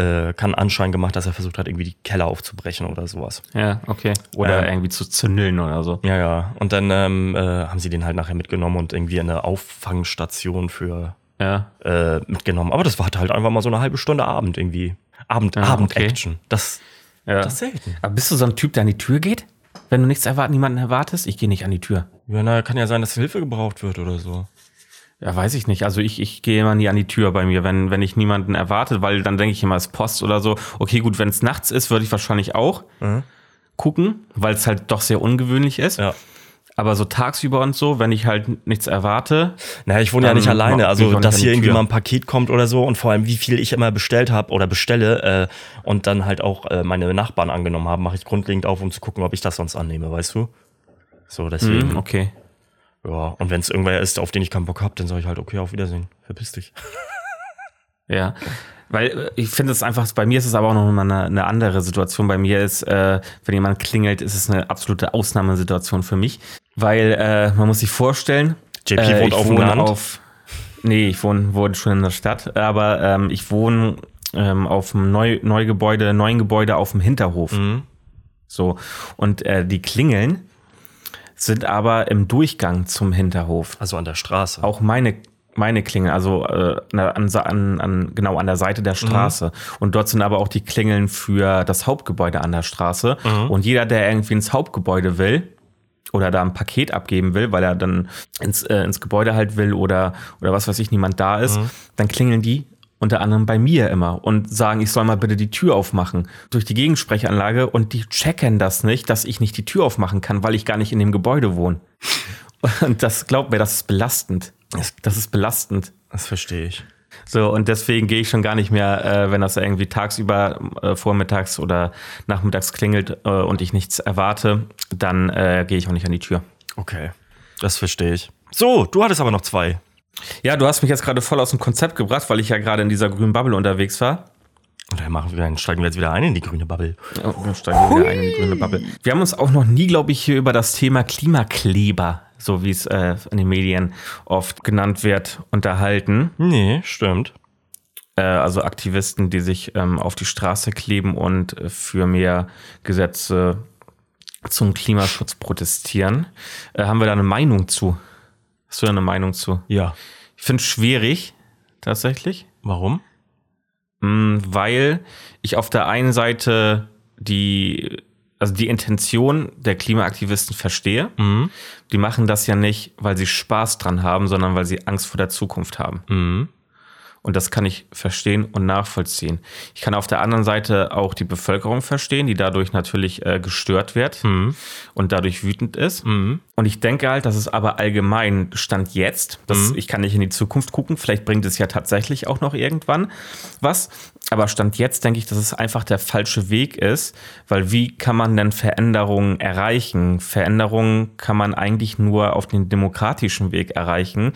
äh, keinen Anschein gemacht, dass er versucht hat, irgendwie die Keller aufzubrechen oder sowas. Ja, okay. Oder Ähm. irgendwie zu zündeln oder so. Ja, ja. Und dann ähm, äh, haben sie den halt nachher mitgenommen und irgendwie eine Auffangstation für Ja. äh, mitgenommen. Aber das war halt einfach mal so eine halbe Stunde Abend irgendwie. Abend, Ja, Abend-Action. Das, ja. das ist selten. Aber bist du so ein Typ, der an die Tür geht? Wenn du nichts erwarten, niemanden erwartest? Ich gehe nicht an die Tür. Ja, na, kann ja sein, dass Hilfe gebraucht wird oder so. Ja, weiß ich nicht. Also ich, ich gehe immer nie an die Tür bei mir, wenn, wenn ich niemanden erwarte, weil dann denke ich immer, es ist Post oder so. Okay, gut, wenn es nachts ist, würde ich wahrscheinlich auch gucken, weil es halt doch sehr ungewöhnlich ist. Ja. Aber so tagsüber und so, wenn ich halt nichts erwarte, Naja, ich wohne ja nicht alleine. Also, dass hier irgendwie mal ein Paket kommt oder so und vor allem, wie viel ich immer bestellt habe oder bestelle äh, und dann halt auch äh, meine Nachbarn angenommen haben, mache ich grundlegend auf, um zu gucken, ob ich das sonst annehme, weißt du? So, deswegen. hm, okay. Ja, und wenn es irgendwer ist, auf den ich keinen Bock hab, dann sage ich halt, okay, auf Wiedersehen. Verpiss dich. Ja, weil äh, ich finde es einfach, bei mir ist es aber auch noch mal eine, eine andere Situation. Bei mir ist, äh, wenn jemand klingelt, ist es eine absolute Ausnahmesituation für mich, weil äh, man muss sich vorstellen, JP äh, wohnt ich auf dem Land. Auf, nee, ich wohne, wohne schon in der Stadt, aber ähm, ich wohne ähm, auf einem Neu, Neugebäude, neuen Gebäude auf dem Hinterhof. Mhm. So. Und äh, die Klingeln sind aber im Durchgang zum Hinterhof. Also an der Straße. Auch meine meine Klingeln, also äh, an, an, an, genau an der Seite der Straße. Mhm. Und dort sind aber auch die Klingeln für das Hauptgebäude an der Straße. Mhm. Und jeder, der irgendwie ins Hauptgebäude will, oder da ein Paket abgeben will, weil er dann ins, äh, ins Gebäude halt will oder, oder was weiß ich, niemand da ist, mhm. dann klingeln die unter anderem bei mir immer und sagen, ich soll mal bitte die Tür aufmachen durch die Gegensprechanlage und die checken das nicht, dass ich nicht die Tür aufmachen kann, weil ich gar nicht in dem Gebäude wohne. Und das glaubt mir, das ist belastend. Das ist belastend. Das verstehe ich. So, und deswegen gehe ich schon gar nicht mehr, äh, wenn das irgendwie tagsüber, äh, vormittags oder nachmittags klingelt äh, und ich nichts erwarte, dann äh, gehe ich auch nicht an die Tür. Okay, das verstehe ich. So, du hattest aber noch zwei. Ja, du hast mich jetzt gerade voll aus dem Konzept gebracht, weil ich ja gerade in dieser grünen Bubble unterwegs war. Und dann, machen wir, dann steigen wir jetzt wieder ein in die grüne Bubble. Ja, dann steigen wir wieder ein in die grüne Bubble. Wir haben uns auch noch nie, glaube ich, hier über das Thema Klimakleber, so wie es äh, in den Medien oft genannt wird, unterhalten. Nee, stimmt. Äh, also Aktivisten, die sich ähm, auf die Straße kleben und äh, für mehr Gesetze zum Klimaschutz protestieren. Äh, haben wir da eine Meinung zu? Hast du da eine Meinung zu? Ja. Ich finde es schwierig, tatsächlich. Warum? Mm, weil ich auf der einen Seite die, also die Intention der Klimaaktivisten verstehe. Mhm. Die machen das ja nicht, weil sie Spaß dran haben, sondern weil sie Angst vor der Zukunft haben. Mhm. Und das kann ich verstehen und nachvollziehen. Ich kann auf der anderen Seite auch die Bevölkerung verstehen, die dadurch natürlich äh, gestört wird mhm. und dadurch wütend ist. Mhm. Und ich denke halt, dass es aber allgemein Stand jetzt, dass mhm. ich kann nicht in die Zukunft gucken, vielleicht bringt es ja tatsächlich auch noch irgendwann was. Aber Stand jetzt denke ich, dass es einfach der falsche Weg ist, weil wie kann man denn Veränderungen erreichen? Veränderungen kann man eigentlich nur auf den demokratischen Weg erreichen,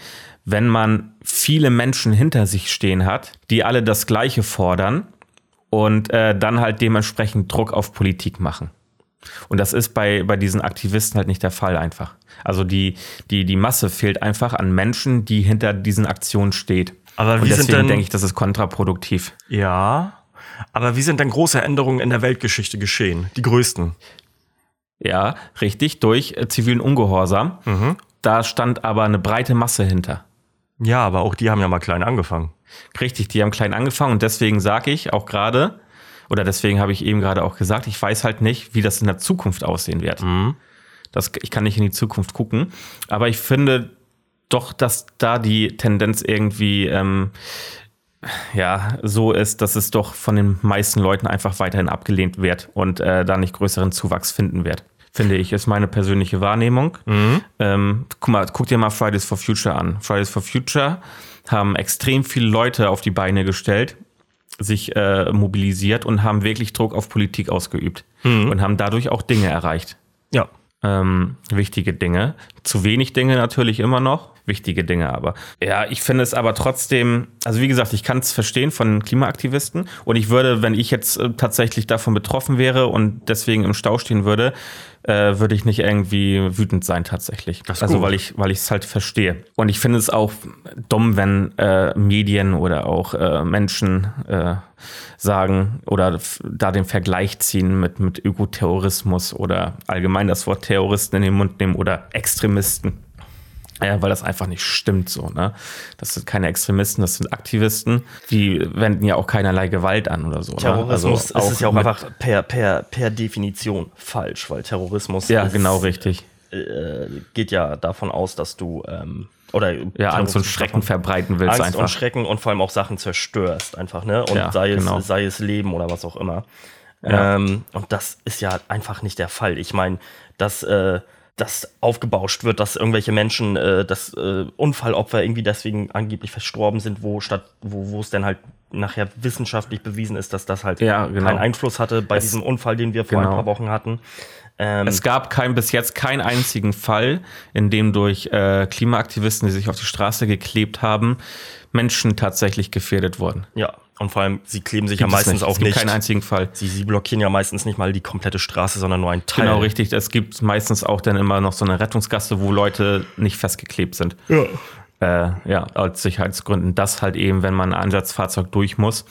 wenn man viele Menschen hinter sich stehen hat, die alle das Gleiche fordern und äh, dann halt dementsprechend Druck auf Politik machen. Und das ist bei, bei diesen Aktivisten halt nicht der Fall einfach. Also die, die, die Masse fehlt einfach an Menschen, die hinter diesen Aktionen steht. Aber wie und deswegen sind denn, denke ich, das ist kontraproduktiv. Ja, aber wie sind denn große Änderungen in der Weltgeschichte geschehen? Die größten? Ja, richtig, durch äh, zivilen Ungehorsam. Mhm. Da stand aber eine breite Masse hinter. Ja, aber auch die haben ja mal klein angefangen. Richtig, die haben klein angefangen und deswegen sage ich auch gerade, oder deswegen habe ich eben gerade auch gesagt, ich weiß halt nicht, wie das in der Zukunft aussehen wird. Mhm. Das, ich kann nicht in die Zukunft gucken, aber ich finde doch, dass da die Tendenz irgendwie ähm, ja so ist, dass es doch von den meisten Leuten einfach weiterhin abgelehnt wird und äh, da nicht größeren Zuwachs finden wird finde ich, ist meine persönliche Wahrnehmung. Mhm. Ähm, guck mal, guck dir mal Fridays for Future an. Fridays for Future haben extrem viele Leute auf die Beine gestellt, sich äh, mobilisiert und haben wirklich Druck auf Politik ausgeübt mhm. und haben dadurch auch Dinge erreicht. Ja. Ähm, wichtige Dinge. Zu wenig Dinge natürlich immer noch wichtige Dinge aber. Ja, ich finde es aber trotzdem, also wie gesagt, ich kann es verstehen von Klimaaktivisten und ich würde, wenn ich jetzt äh, tatsächlich davon betroffen wäre und deswegen im Stau stehen würde, äh, würde ich nicht irgendwie wütend sein tatsächlich. also gut. weil ich weil ich es halt verstehe. Und ich finde es auch dumm, wenn äh, Medien oder auch äh, Menschen äh, sagen oder da den Vergleich ziehen mit mit Ökoterrorismus oder allgemein das Wort Terroristen in den Mund nehmen oder Extremisten. Ja, weil das einfach nicht stimmt so, ne? Das sind keine Extremisten, das sind Aktivisten, die wenden ja auch keinerlei Gewalt an oder so. Terrorismus ne? also ist ja auch einfach per, per, per Definition falsch, weil Terrorismus Ja, ist, genau richtig. Äh, geht ja davon aus, dass du ähm, oder ja, Angst und Schrecken verbreiten willst Angst einfach. und Schrecken und vor allem auch Sachen zerstörst einfach, ne? Und ja, sei, genau. es, sei es Leben oder was auch immer. Ja. Ähm, und das ist ja einfach nicht der Fall. Ich meine, dass äh, das aufgebauscht wird, dass irgendwelche Menschen, äh, dass äh, Unfallopfer irgendwie deswegen angeblich verstorben sind, wo statt, wo, wo es dann halt nachher wissenschaftlich bewiesen ist, dass das halt ja, genau. keinen Einfluss hatte bei es, diesem Unfall, den wir vor genau. ein paar Wochen hatten. Ähm, es gab kein, bis jetzt keinen einzigen Fall, in dem durch äh, Klimaaktivisten, die sich auf die Straße geklebt haben, Menschen tatsächlich gefährdet wurden. Ja, und vor allem, sie kleben sich Gibt ja meistens nicht. auch es gibt nicht. keinen einzigen Fall. Sie, sie blockieren ja meistens nicht mal die komplette Straße, sondern nur einen Teil. Genau, richtig. Es gibt meistens auch dann immer noch so eine Rettungsgasse, wo Leute nicht festgeklebt sind. Ja. Äh, ja, aus Sicherheitsgründen. Das halt eben, wenn man ein Einsatzfahrzeug durch muss.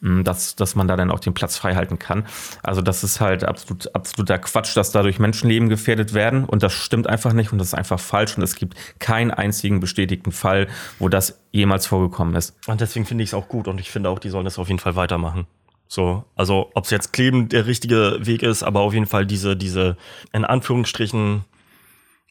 Dass, dass man da dann auch den Platz frei halten kann. Also das ist halt absolut, absoluter Quatsch, dass dadurch Menschenleben gefährdet werden und das stimmt einfach nicht und das ist einfach falsch und es gibt keinen einzigen bestätigten Fall, wo das jemals vorgekommen ist. Und deswegen finde ich es auch gut und ich finde auch, die sollen das auf jeden Fall weitermachen. So, also ob es jetzt kleben der richtige Weg ist, aber auf jeden Fall diese, diese in Anführungsstrichen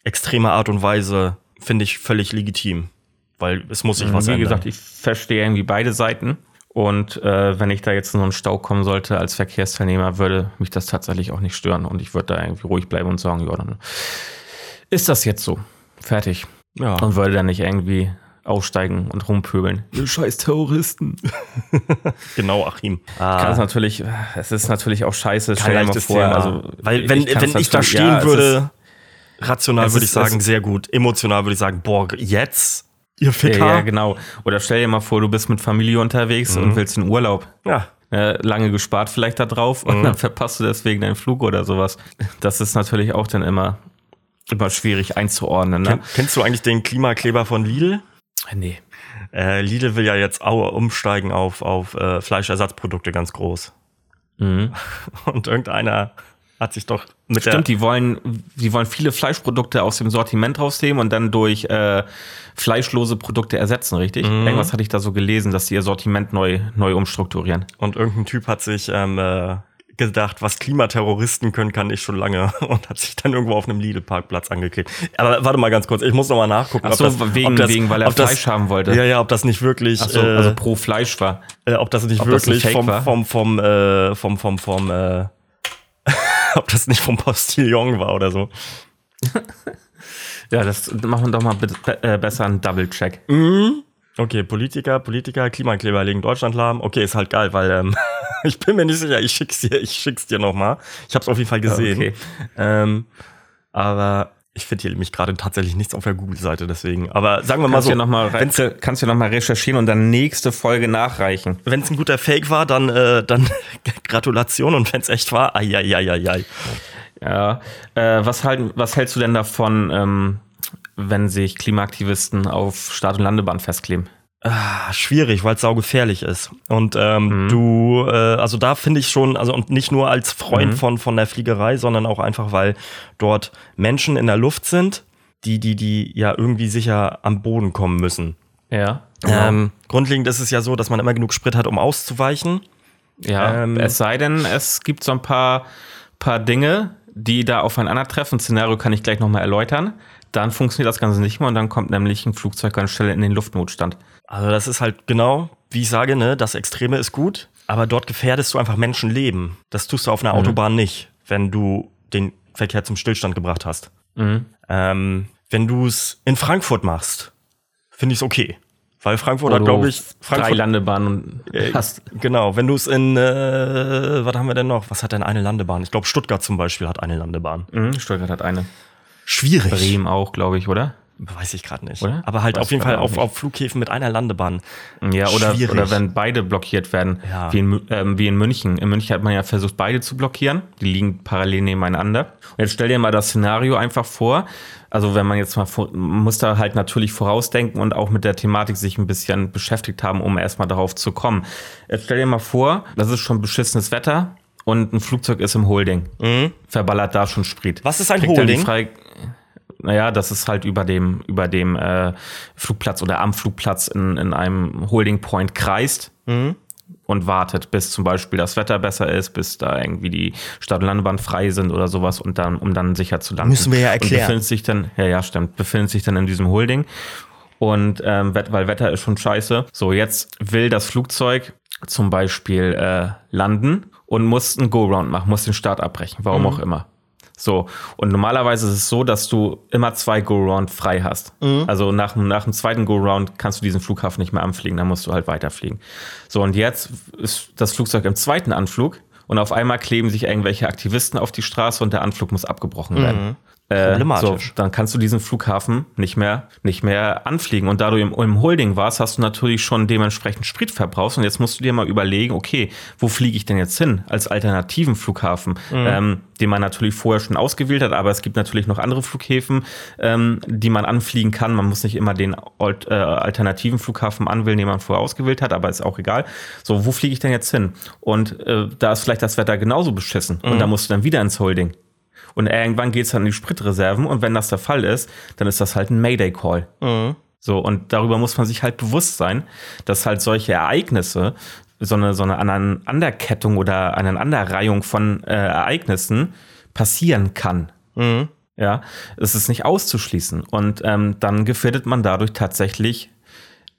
extreme Art und Weise finde ich völlig legitim. Weil es muss sich was Wie ändern. gesagt, ich verstehe irgendwie beide Seiten. Und äh, wenn ich da jetzt in so einen Stau kommen sollte als Verkehrsteilnehmer, würde mich das tatsächlich auch nicht stören. Und ich würde da irgendwie ruhig bleiben und sagen, ja, dann ist das jetzt so. Fertig. ja. Und würde dann nicht irgendwie aufsteigen und rumpöbeln. Ihr scheiß Terroristen. genau, Achim. Kann es natürlich, es ist natürlich auch scheiße. Kein Stell dir mal vor, Thema. also Weil wenn ich, wenn ich da stehen ja, würde, rational es würde ich ist- sagen, sehr gut. Emotional würde ich sagen, boah, jetzt? Ihr Ja, Ficker? ja, genau. Oder stell dir mal vor, du bist mit Familie unterwegs Mhm. und willst in Urlaub. ja. lange gespart vielleicht da drauf Mhm. und dann verpasst du deswegen deinen Flug oder sowas. Das ist natürlich auch dann immer, immer schwierig einzuordnen. Ne? Ken- Kennst du eigentlich den Klimakleber von Lidl? Nee. Äh, Lidl will ja jetzt auch umsteigen auf, auf äh, Fleischersatzprodukte ganz groß. Mhm. Und irgendeiner hat sich doch mit Stimmt, die wollen, die wollen viele Fleischprodukte aus dem Sortiment rausnehmen und dann durch äh, fleischlose Produkte ersetzen, richtig? Mhm. Irgendwas hatte ich da so gelesen, dass sie ihr Sortiment neu, neu umstrukturieren. und irgendein Typ hat sich ähm, äh, gedacht, was Klimaterroristen können, kann ich schon lange und hat sich dann irgendwo auf einem Lidl-Parkplatz angeklebt. Aber warte mal ganz kurz, ich muss noch mal nachgucken. Ach so, wegen- wegen, weil er ob das- Fleisch haben wollte. Ja, ja, ob das nicht wirklich, Achso, äh, also pro Fleisch war. äh, ob das nicht ob das wirklich Fake vom, war? vom, vom, äh, vom, vom, vom, äh, ob das nicht vom Postillon war oder so. Ja, das machen wir doch mal be- äh, besser einen Double-Check. Okay, Politiker, Politiker, Klimakleber legen Deutschland lahm. Okay, ist halt geil, weil ähm, ich bin mir nicht sicher, ich schick's dir, ich schick's dir nochmal. Ich hab's auf jeden Fall gesehen. Okay. Ähm, aber ich finde hier nämlich gerade tatsächlich nichts auf der Google-Seite, deswegen. Aber sagen wir mal Kannst so, du ja noch mal, wenn's, kannst du noch mal recherchieren und dann nächste Folge nachreichen. wenn's ein guter Fake war, dann, äh, dann Gratulation und wenn's echt war, ai, ai, ai, ai, ai. Ja. Äh, was, halt, was hältst du denn davon, ähm, wenn sich Klimaaktivisten auf Start- und Landebahn festkleben? Ah, schwierig, weil es saugefährlich ist. Und ähm, Mhm. du, äh, also da finde ich schon, also und nicht nur als Freund Mhm. von, von der Fliegerei, sondern auch einfach, weil dort Menschen in der Luft sind, die, die, die ja irgendwie sicher am Boden kommen müssen. Ja. Ähm, grundlegend ist es ja so, dass man immer genug Sprit hat, um auszuweichen. ja. ähm, es sei denn, es gibt so ein paar, paar Dinge, die da aufeinandertreffen. Szenario kann ich gleich noch mal erläutern. Dann funktioniert das Ganze nicht mehr und dann kommt nämlich ein Flugzeug ganz schnell in den Luftnotstand. Also das ist halt genau, wie ich sage, ne, das Extreme ist gut, aber dort gefährdest du einfach Menschenleben. Das tust du auf einer Autobahn nicht, wenn du den Verkehr zum Stillstand gebracht hast. Mhm. Ähm, wenn du es in Frankfurt machst, finde ich es okay. Weil Frankfurt hat, glaube ich, drei Frankfurt. Landebahnen Äh, hast. Genau, wenn du es in, äh, was haben wir denn noch? Was hat denn eine Landebahn? Ich glaube, Stuttgart zum Beispiel hat eine Landebahn. Mhm. Stuttgart hat eine. Schwierig. Bremen auch, glaube ich, oder? Weiß ich gerade nicht. Oder? Aber halt Weiß auf jeden Fall auf, auf Flughäfen mit einer Landebahn. Ja, oder, Schwierig. oder wenn beide blockiert werden, Ja. wie, in, ähm, wie in München. In München hat man ja versucht, beide zu blockieren. Die liegen parallel nebeneinander. Und jetzt stell dir mal das Szenario einfach vor. Also wenn man jetzt mal, vor, man muss da halt natürlich vorausdenken und auch mit der Thematik sich ein bisschen beschäftigt haben, um erstmal darauf zu kommen. Jetzt stell dir mal vor, das ist schon beschissenes Wetter und ein Flugzeug ist im Holding. Verballert da schon Sprit. Mhm. Was ist ein Kriegt Holding? Naja, das ist halt über dem, über dem äh, Flugplatz oder am Flugplatz in, in einem Holding Point kreist Mhm. und wartet, bis zum Beispiel das Wetter besser ist, bis da irgendwie die Start- und Landebahn frei sind oder sowas und dann, um dann sicher zu landen. Müssen wir ja erklären. Und befindet sich dann, ja, ja, stimmt, befindet sich dann in diesem Holding. Und ähm, weil Wetter ist schon scheiße. So, jetzt will das Flugzeug zum Beispiel äh, landen und muss einen Go-Round machen, muss den Start abbrechen, warum auch immer. So, und normalerweise ist es so, dass du immer zwei Go-Round frei hast. Also nach, dem- nach dem zweiten Go-Round kannst du diesen Flughafen nicht mehr anfliegen, dann musst du halt weiterfliegen. So, und jetzt ist das Flugzeug im zweiten Anflug und auf einmal kleben sich irgendwelche Aktivisten auf die Straße und der Anflug muss abgebrochen werden. äh, Problematisch. So, dann kannst du diesen Flughafen nicht mehr, nicht mehr anfliegen. Und da du im, im Holding warst, hast du natürlich schon dementsprechend Sprit verbraucht. Und jetzt musst du dir mal überlegen, okay, wo fliege ich denn jetzt hin als alternativen Flughafen, ähm, den man natürlich vorher schon ausgewählt hat. Aber es gibt natürlich noch andere Flughäfen, ähm, die man anfliegen kann. Man muss nicht immer den alt, äh, alternativen Flughafen anwählen, den man vorher ausgewählt hat, aber ist auch egal. So, wo fliege ich denn jetzt hin? Und äh, da ist vielleicht das Wetter genauso beschissen. Und da musst du dann wieder ins Holding. Und irgendwann geht's dann in die Spritreserven und wenn das der Fall ist, dann ist das halt ein Mayday-Call. So, und darüber muss man sich halt bewusst sein, dass halt solche Ereignisse, so eine, so eine Aneinanderkettung oder Aneinanderreihung von äh, Ereignissen passieren kann. Ja, es ist nicht auszuschließen. Und ähm, dann gefährdet man dadurch tatsächlich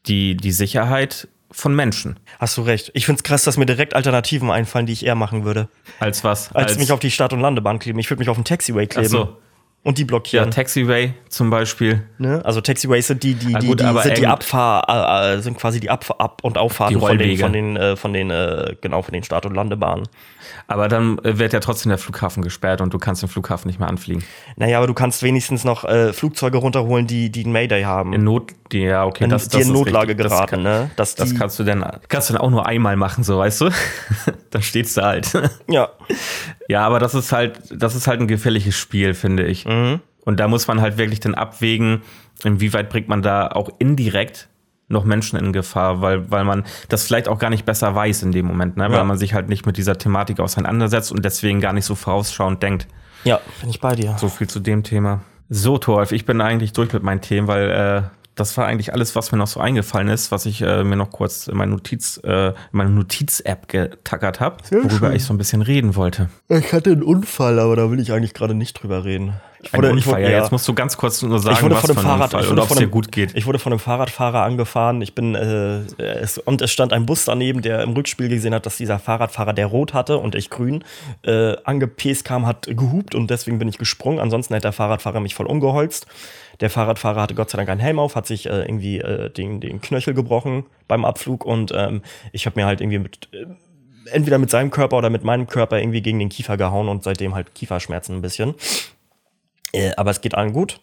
die, die Sicherheit von Menschen. Hast du recht. Ich find's krass, dass mir direkt Alternativen einfallen, die ich eher machen würde. Als was? Als, mich auf die Start- und Landebahn kleben. Ich würde mich auf den Taxiway Ach kleben. so. Und die Ja, blockieren. Taxiway zum Beispiel. ne? Also Taxiways sind die, die, die, gut, die sind die Abfahr, äh, sind quasi die Abfahr Ab- und Auffahrten von den, von den, äh, von den, äh, genau, von den Start- und Landebahnen. Aber dann äh, wird ja trotzdem der Flughafen gesperrt und du kannst den Flughafen nicht mehr anfliegen. Naja, aber du kannst wenigstens noch äh, Flugzeuge runterholen, die, die einen Mayday haben. In Not, die- ja, okay, Wenn das, die das in Notlage richtig. geraten, das kann, ne? Dass Das die, kannst du dann, kannst du dann auch nur einmal machen, so weißt du? dann steht's da halt. ja. ja, aber das ist halt, das ist halt ein gefährliches Spiel, finde ich. Mhm. Und da muss man halt wirklich dann abwägen, inwieweit bringt man da auch indirekt noch Menschen in Gefahr, weil, weil man das vielleicht auch gar nicht besser weiß in dem Moment, ne? weil Ja. man sich halt nicht mit dieser Thematik auseinandersetzt und deswegen gar nicht so vorausschauend denkt. Ja, bin ich bei dir. So viel zu dem Thema. So, Thoralf, ich bin eigentlich durch mit meinen Themen, weil äh, das war eigentlich alles, was mir noch so eingefallen ist, was ich äh, mir noch kurz in meine Notiz, äh, in meine Notiz-App getackert habe, worüber schön. ich so ein bisschen reden wollte. Ich hatte einen Unfall, aber da will ich eigentlich gerade nicht drüber reden. Ich Ein Unfall, wurde- ja, jetzt musst du ganz kurz nur sagen, wurde was von für ein Fahrrad, Unfall ich und wurde ob von es dir gut geht. Ich wurde von einem Fahrradfahrer angefahren. Ich bin äh, es, und es stand ein Bus daneben, der im Rückspiel gesehen hat, dass dieser Fahrradfahrer, der rot hatte und ich grün, äh, angepäst kam, hat gehupt und deswegen bin ich gesprungen. Ansonsten hätte der Fahrradfahrer mich voll umgeholzt. Der Fahrradfahrer hatte Gott sei Dank einen Helm auf, hat sich äh, irgendwie äh, den, den Knöchel gebrochen beim Abflug und ähm, ich habe mir halt irgendwie mit äh, entweder mit seinem Körper oder mit meinem Körper irgendwie gegen den Kiefer gehauen und seitdem halt Kieferschmerzen ein bisschen. Äh, aber es geht allen gut.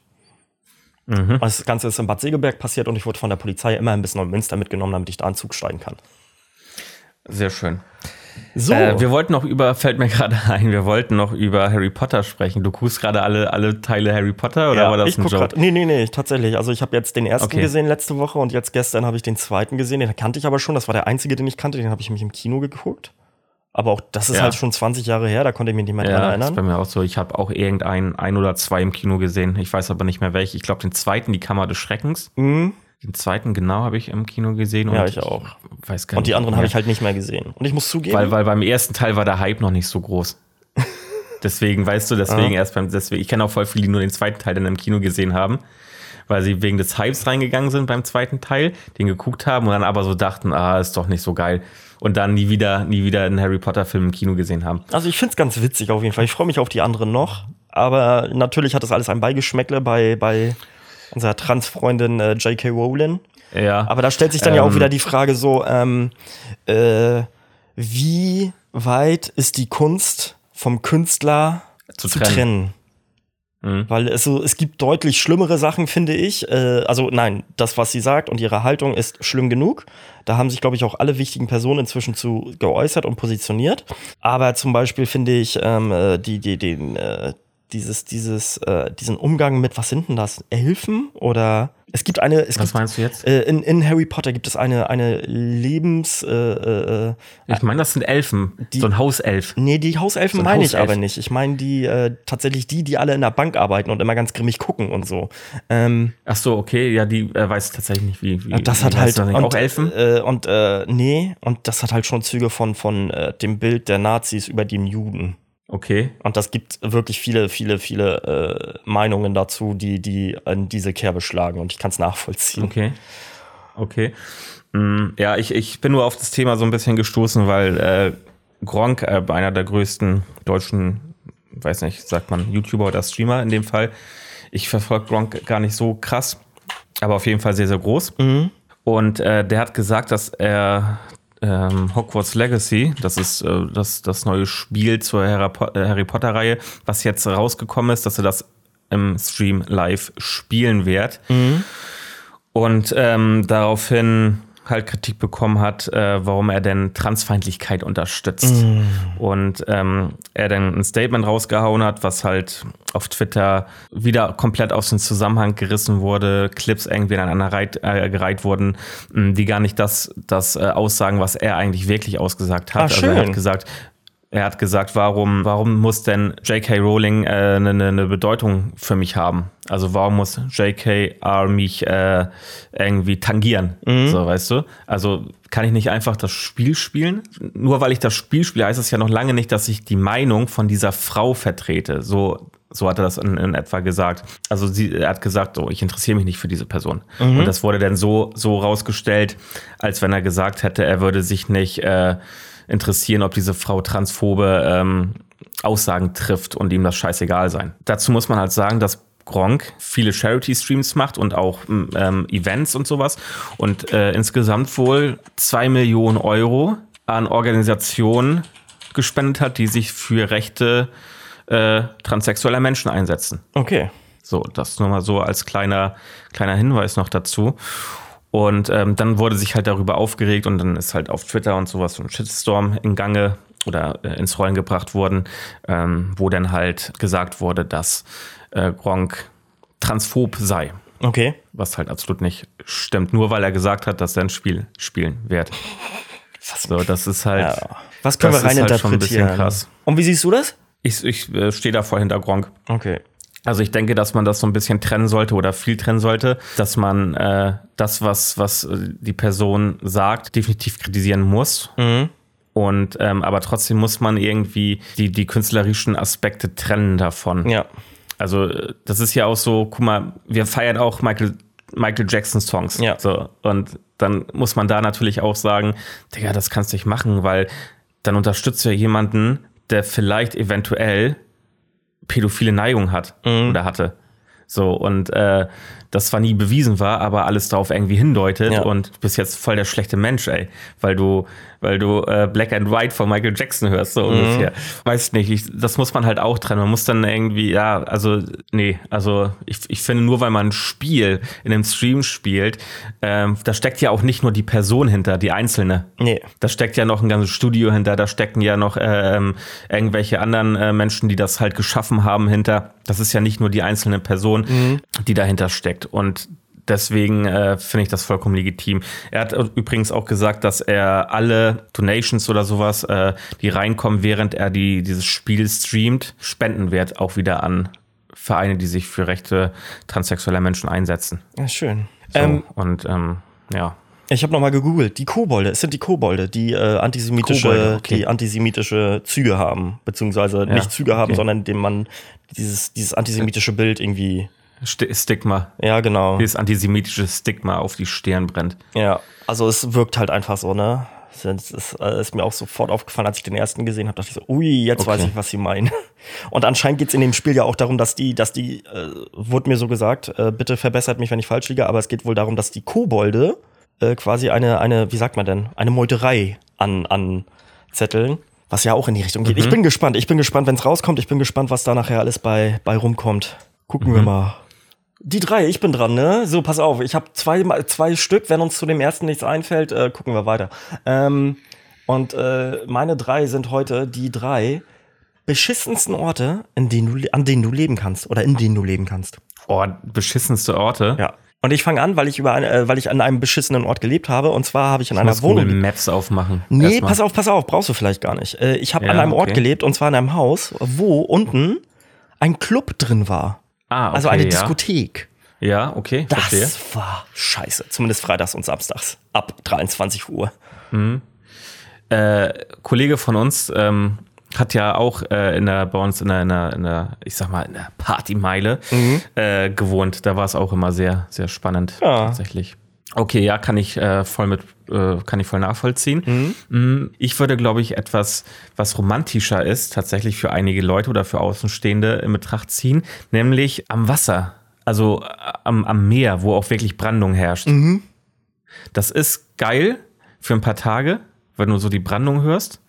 Mhm. Das Ganze ist in Bad Segeberg passiert und ich wurde von der Polizei immer ein bisschen in Münster mitgenommen, damit ich da einen Zug steigen kann. Sehr schön. So, Äh, wir wollten noch über, fällt mir gerade ein, wir wollten noch über Harry Potter sprechen. Du guckst gerade alle, alle Teile Harry Potter oder ja, war das ich ein guck Joke? grad, nee, nee, nee, tatsächlich. Also ich habe jetzt den ersten Okay. gesehen letzte Woche und jetzt gestern habe ich den zweiten gesehen. Den kannte ich aber schon. Das war der einzige, den ich kannte. Den habe ich mich im Kino geguckt. Aber auch das ist Ja. halt schon 20 Jahre her. Da konnte ich mich nicht mehr dran Ja, ist erinnern. bei mir auch so. Ich habe auch irgendein ein oder zwei im Kino gesehen. Ich weiß aber nicht mehr welche. Ich glaube, den zweiten, die Kammer des Schreckens. Mhm. Den zweiten genau habe ich im Kino gesehen. Ja, und ich auch. Weiß gar Und die nicht anderen habe ich halt nicht mehr gesehen. Und ich muss zugeben, Weil, weil beim ersten Teil war der Hype noch nicht so groß. Deswegen, weißt du, deswegen erst beim, deswegen, ich kenne auch voll viele, die nur den zweiten Teil dann im Kino gesehen haben, weil sie wegen des Hypes reingegangen sind beim zweiten Teil, den geguckt haben und dann aber so dachten, ah, ist doch nicht so geil. Und dann nie wieder, nie wieder einen Harry Potter Film im Kino gesehen haben. Also ich find's ganz witzig auf jeden Fall. Ich freue mich auf die anderen noch. Aber natürlich hat das alles ein Beigeschmäckle bei, bei unserer Transfreundin äh, J.K. Rowling. Ja. Aber da stellt sich dann ja auch Ähm. wieder die Frage so, ähm, äh, wie weit ist die Kunst vom Künstler Zu zu, trennen. trennen? Mhm. Weil es, so, es gibt deutlich schlimmere Sachen, finde ich. Äh, also nein, das, was sie sagt und ihre Haltung ist schlimm genug. Da haben sich, glaube ich, auch alle wichtigen Personen inzwischen zu geäußert und positioniert. Aber zum Beispiel finde ich ähm, äh, die, die, den, äh, dieses, dieses, äh, diesen Umgang mit, was sind denn das? Elfen? Oder es gibt eine, es Was gibt, meinst du jetzt? äh, in, in Harry Potter gibt es eine, eine Lebens, äh, äh, äh, Ich meine, das sind Elfen. so ein Hauself. Nee, die Hauselfen So ein meine ich Hauself. aber nicht. Ich meine die äh, tatsächlich die, die alle in der Bank arbeiten und immer ganz grimmig gucken und so. Ähm, Ach so, okay, ja, die äh, weiß tatsächlich nicht, wie. wie das wie hat heißt halt das und, auch Elfen. Äh, und äh, nee, und das hat halt schon Züge von von äh, dem Bild der Nazis über den Juden. Okay. Und das gibt wirklich viele, viele, viele äh, Meinungen dazu, die die in diese Kerbe schlagen. Und ich kann es nachvollziehen. Okay. Okay. Mm, Ja, ich, ich bin nur auf das Thema so ein bisschen gestoßen, weil äh, Gronk, äh, einer der größten deutschen, weiß nicht, sagt man YouTuber oder Streamer in dem Fall, ich verfolge Gronk gar nicht so krass, aber auf jeden Fall sehr, sehr groß. Und äh, der hat gesagt, dass er ähm, Hogwarts Legacy, das ist äh, das, das neue Spiel zur Harry äh, Harry Potter-Reihe, was jetzt rausgekommen ist, dass er das im Stream live spielen wird. Und ähm, daraufhin halt Kritik bekommen hat, äh, warum er denn Transfeindlichkeit unterstützt. Und ähm, er dann ein Statement rausgehauen hat, was halt auf Twitter wieder komplett aus dem Zusammenhang gerissen wurde, Clips irgendwie aneinander reit, äh, gereiht wurden, mh, die gar nicht das, das äh, aussagen, was er eigentlich wirklich ausgesagt hat. Ah, also er hat gesagt, er hat gesagt, warum, warum muss denn J.K. Rowling äh, eine, eine Bedeutung für mich haben? Also warum muss J.K.R. mich äh, irgendwie tangieren? So, weißt du? Also kann ich nicht einfach das Spiel spielen? Nur weil ich das Spiel spiele, heißt es ja noch lange nicht, dass ich die Meinung von dieser Frau vertrete. So, so hat er das in, in etwa gesagt. Also sie, er hat gesagt, so, ich interessiere mich nicht für diese Person. Und das wurde dann so, so rausgestellt, als wenn er gesagt hätte, er würde sich nicht äh, interessieren, ob diese Frau transphobe ähm, Aussagen trifft und ihm das scheißegal sein. Dazu muss man halt sagen, dass Gronk viele Charity-Streams macht und auch ähm, Events und sowas und äh, insgesamt wohl zwei Millionen Euro an Organisationen gespendet hat, die sich für Rechte äh, transsexueller Menschen einsetzen. Okay. So, das nur mal so als kleiner, kleiner Hinweis noch dazu. Und ähm, dann wurde sich halt darüber aufgeregt und dann ist halt auf Twitter und sowas so ein Shitstorm in Gange oder äh, ins Rollen gebracht worden, ähm, wo dann halt gesagt wurde, dass äh, Gronk transphob sei. Okay. Was halt absolut nicht stimmt, nur weil er gesagt hat, dass er ein Spiel spielen wird. So, das ist halt. Ja. Was können das wir ist halt schon ein bisschen reininterpretieren? krass. Und wie siehst du das? Ich, ich äh, stehe da voll hinter Gronk. Okay. Also ich denke, dass man das so ein bisschen trennen sollte oder viel trennen sollte, dass man äh, das, was, was äh, die Person sagt, definitiv kritisieren muss. Und ähm, aber trotzdem muss man irgendwie die, die künstlerischen Aspekte trennen davon. Ja. Also äh, das ist ja auch so, guck mal, wir feiern auch Michael, Michael Jackson Songs. Ja. So, und dann muss man da natürlich auch sagen, Digga, das kannst du nicht machen, weil dann unterstützt du ja jemanden, der vielleicht eventuell pädophile Neigung hat Mhm. oder hatte. So, und äh, das zwar nie bewiesen war, aber alles darauf irgendwie hindeutet Ja. und du bist jetzt voll der schlechte Mensch, ey, weil du, weil du äh, Black and White von Michael Jackson hörst, Mhm. so ungefähr. Weiß nicht, ich, das muss man halt auch trennen. Man muss dann irgendwie, ja, also, nee, also ich, ich finde, nur weil man ein Spiel in einem Stream spielt, ähm, da steckt ja auch nicht nur die Person hinter, die Einzelne. Nee. Da steckt ja noch ein ganzes Studio hinter, da stecken ja noch ähm, irgendwelche anderen äh, Menschen, die das halt geschaffen haben hinter. Das ist ja nicht nur die einzelne Person, die dahinter steckt. Und deswegen äh, finde ich das vollkommen legitim. Er hat übrigens auch gesagt, dass er alle Donations oder sowas, äh, die reinkommen, während er die, dieses Spiel streamt, spenden wird, auch wieder an Vereine, die sich für Rechte transsexueller Menschen einsetzen. Ja, schön. So, Ähm, und ähm, ja. ich habe nochmal gegoogelt. Die Kobolde, es sind die Kobolde, die äh, antisemitische, Kobolde, okay. die antisemitische Züge haben, beziehungsweise nicht Züge haben, okay. sondern dem man dieses, dieses antisemitische Bild irgendwie. Sti- Stigma. Ja, genau. Dieses antisemitische Stigma auf die Stirn brennt. Ja, also es wirkt halt einfach so, ne? Das ist, äh, ist mir auch sofort aufgefallen, als ich den ersten gesehen habe, dachte ich so, ui, jetzt Okay. weiß ich, was sie meinen. Und anscheinend geht's in dem Spiel ja auch darum, dass die, dass die, äh, wurde mir so gesagt, äh, bitte verbessert mich, wenn ich falsch liege, aber es geht wohl darum, dass die Kobolde äh, quasi eine, eine, wie sagt man denn, eine Meuterei an, anzetteln. Was ja auch in die Richtung geht. Ich bin gespannt. Ich bin gespannt, wenn es rauskommt. Ich bin gespannt, was da nachher alles bei, bei rumkommt. Gucken wir mal. Die drei, ich bin dran, ne? So, pass auf, ich habe zwei, zwei Stück. Wenn uns zu dem ersten nichts einfällt, äh, gucken wir weiter. Ähm, und äh, meine drei sind heute die drei beschissensten Orte, in denen du, an denen du leben kannst oder in denen du leben kannst. Oh, beschissenste Orte. Ja. Und ich fange an, weil ich über eine, äh, weil ich an einem beschissenen Ort gelebt habe. Und zwar habe ich an einer Muss Wohnung. Google Maps aufmachen. Nee, Erstmal. pass auf, pass auf, brauchst du vielleicht gar nicht. Äh, ich habe Ja, an einem Ort okay. gelebt und zwar in einem Haus, wo unten ein Club drin war. Ah, okay, also eine ja. Diskothek. Ja, okay, Das verstehe. war scheiße. Zumindest freitags und samstags. Ab 23 Uhr. Äh, Kollege von uns ähm, hat ja auch äh, in der, bei uns in der, in der, in der, ich sag mal, in der Partymeile äh, gewohnt. Da war es auch immer sehr, sehr spannend Ja. tatsächlich. Okay, ja, kann ich äh, voll mit, äh, kann ich voll nachvollziehen. Mm, Ich würde, glaube ich, etwas, was romantischer ist, tatsächlich für einige Leute oder für Außenstehende in Betracht ziehen, nämlich am Wasser, also äh, am, am Meer, wo auch wirklich Brandung herrscht. Das ist geil für ein paar Tage, wenn du so die Brandung hörst.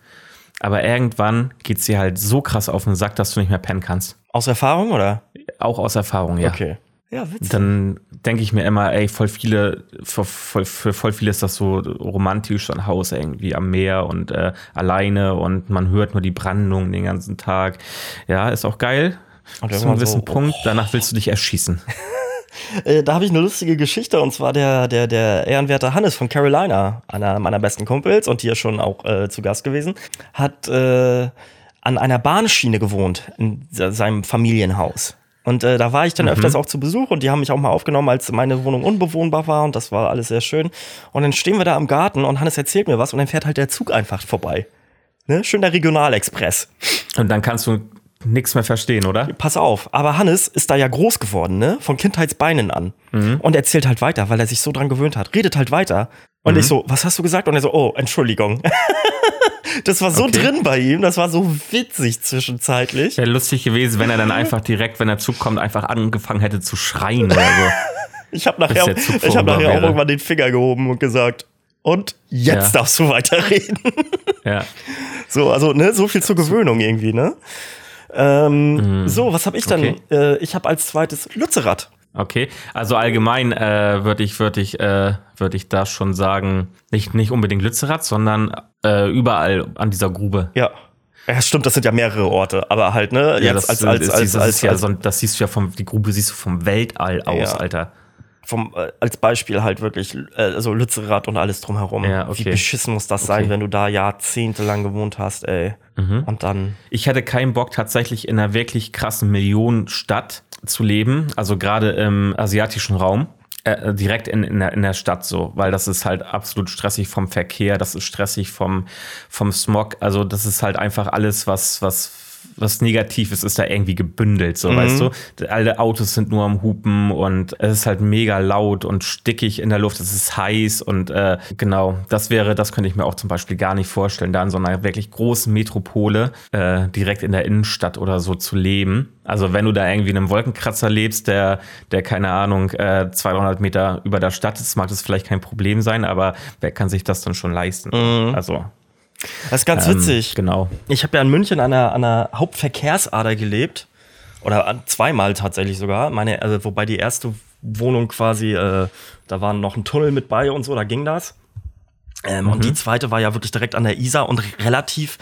Aber irgendwann geht sie halt so krass auf den Sack, dass du nicht mehr pennen kannst. Aus Erfahrung oder? auch aus Erfahrung, ja. Okay. Ja, witzig. Dann denke ich mir immer, ey, voll viele, für voll, für voll viele ist das so romantisch, so ein Haus irgendwie am Meer und äh, alleine und man hört nur die Brandung den ganzen Tag. Ja, ist auch geil. Und zu einem gewissen so, Punkt, danach willst du dich erschießen. Äh, da habe ich eine lustige Geschichte und zwar der, der, der ehrenwerte Hannes von Carolina, einer meiner besten Kumpels und hier schon auch äh, zu Gast gewesen, hat äh, an einer Bahnschiene gewohnt in se- seinem Familienhaus. Und äh, da war ich dann öfters auch zu Besuch und die haben mich auch mal aufgenommen, als meine Wohnung unbewohnbar war und das war alles sehr schön. Und dann stehen wir da am Garten und Hannes erzählt mir was und dann fährt halt der Zug einfach vorbei. Ne? Schön der Regionalexpress. Und dann kannst du nichts mehr verstehen, oder? Pass auf, aber Hannes ist da ja groß geworden, ne? Von Kindheitsbeinen an. Und erzählt halt weiter, weil er sich so dran gewöhnt hat. Redet halt weiter. Und ich so, was hast du gesagt? Und er so, oh, Entschuldigung. das war so Okay. drin bei ihm, das war so witzig zwischenzeitlich. Wäre lustig gewesen, wenn er dann einfach direkt, wenn der Zug kommt, einfach angefangen hätte zu schreien oder so. Ich habe nachher, ich hab nachher auch irgendwann den Finger gehoben und gesagt, und jetzt Ja. darfst du weiterreden. Ja. So, also, ne, so viel zur Gewöhnung irgendwie, ne? Ähm, So, was habe ich dann? Okay. Äh, ich habe als zweites Lützerath. Okay, also allgemein äh, würde ich, würde ich, äh, würde ich da schon sagen, nicht, nicht unbedingt Lützerath, sondern äh, überall an dieser Grube. Ja. Ja, stimmt, das sind ja mehrere Orte, aber halt, ne, jetzt als, als, als, das als, ist ja als, so, das siehst du ja vom, die Grube siehst du vom Weltall aus, Ja. Alter. Vom, äh, als Beispiel halt wirklich, äh, also Lützerath und alles drumherum. Ja, okay. Wie beschissen muss das sein, Okay. wenn du da jahrzehntelang gewohnt hast, ey. Und dann, Ich hätte keinen Bock, tatsächlich in einer wirklich krassen Millionenstadt zu leben, also gerade im asiatischen Raum. Äh, direkt in, in, der, in der Stadt so, weil das ist halt absolut stressig vom Verkehr, das ist stressig vom, vom Smog, also das ist halt einfach alles, was, was, was negativ ist, ist da irgendwie gebündelt, so, weißt du? Alle Autos sind nur am Hupen und es ist halt mega laut und stickig in der Luft, es ist heiß und äh, genau, das wäre, das könnte ich mir auch zum Beispiel gar nicht vorstellen, da in so einer wirklich großen Metropole äh, direkt in der Innenstadt oder so zu leben. Also wenn du da irgendwie in einem Wolkenkratzer lebst, der, der keine Ahnung, äh, 200 Meter über der Stadt ist, mag das vielleicht kein Problem sein, aber wer kann sich das dann schon leisten? Also, das ist ganz ähm, witzig. Genau. Ich habe ja in München an einer, an einer Hauptverkehrsader gelebt. Oder zweimal tatsächlich sogar. Meine, also, wobei die erste Wohnung quasi, äh, da war noch ein Tunnel mit bei und so, da ging das. Ähm, Und die zweite war ja wirklich direkt an der Isar und relativ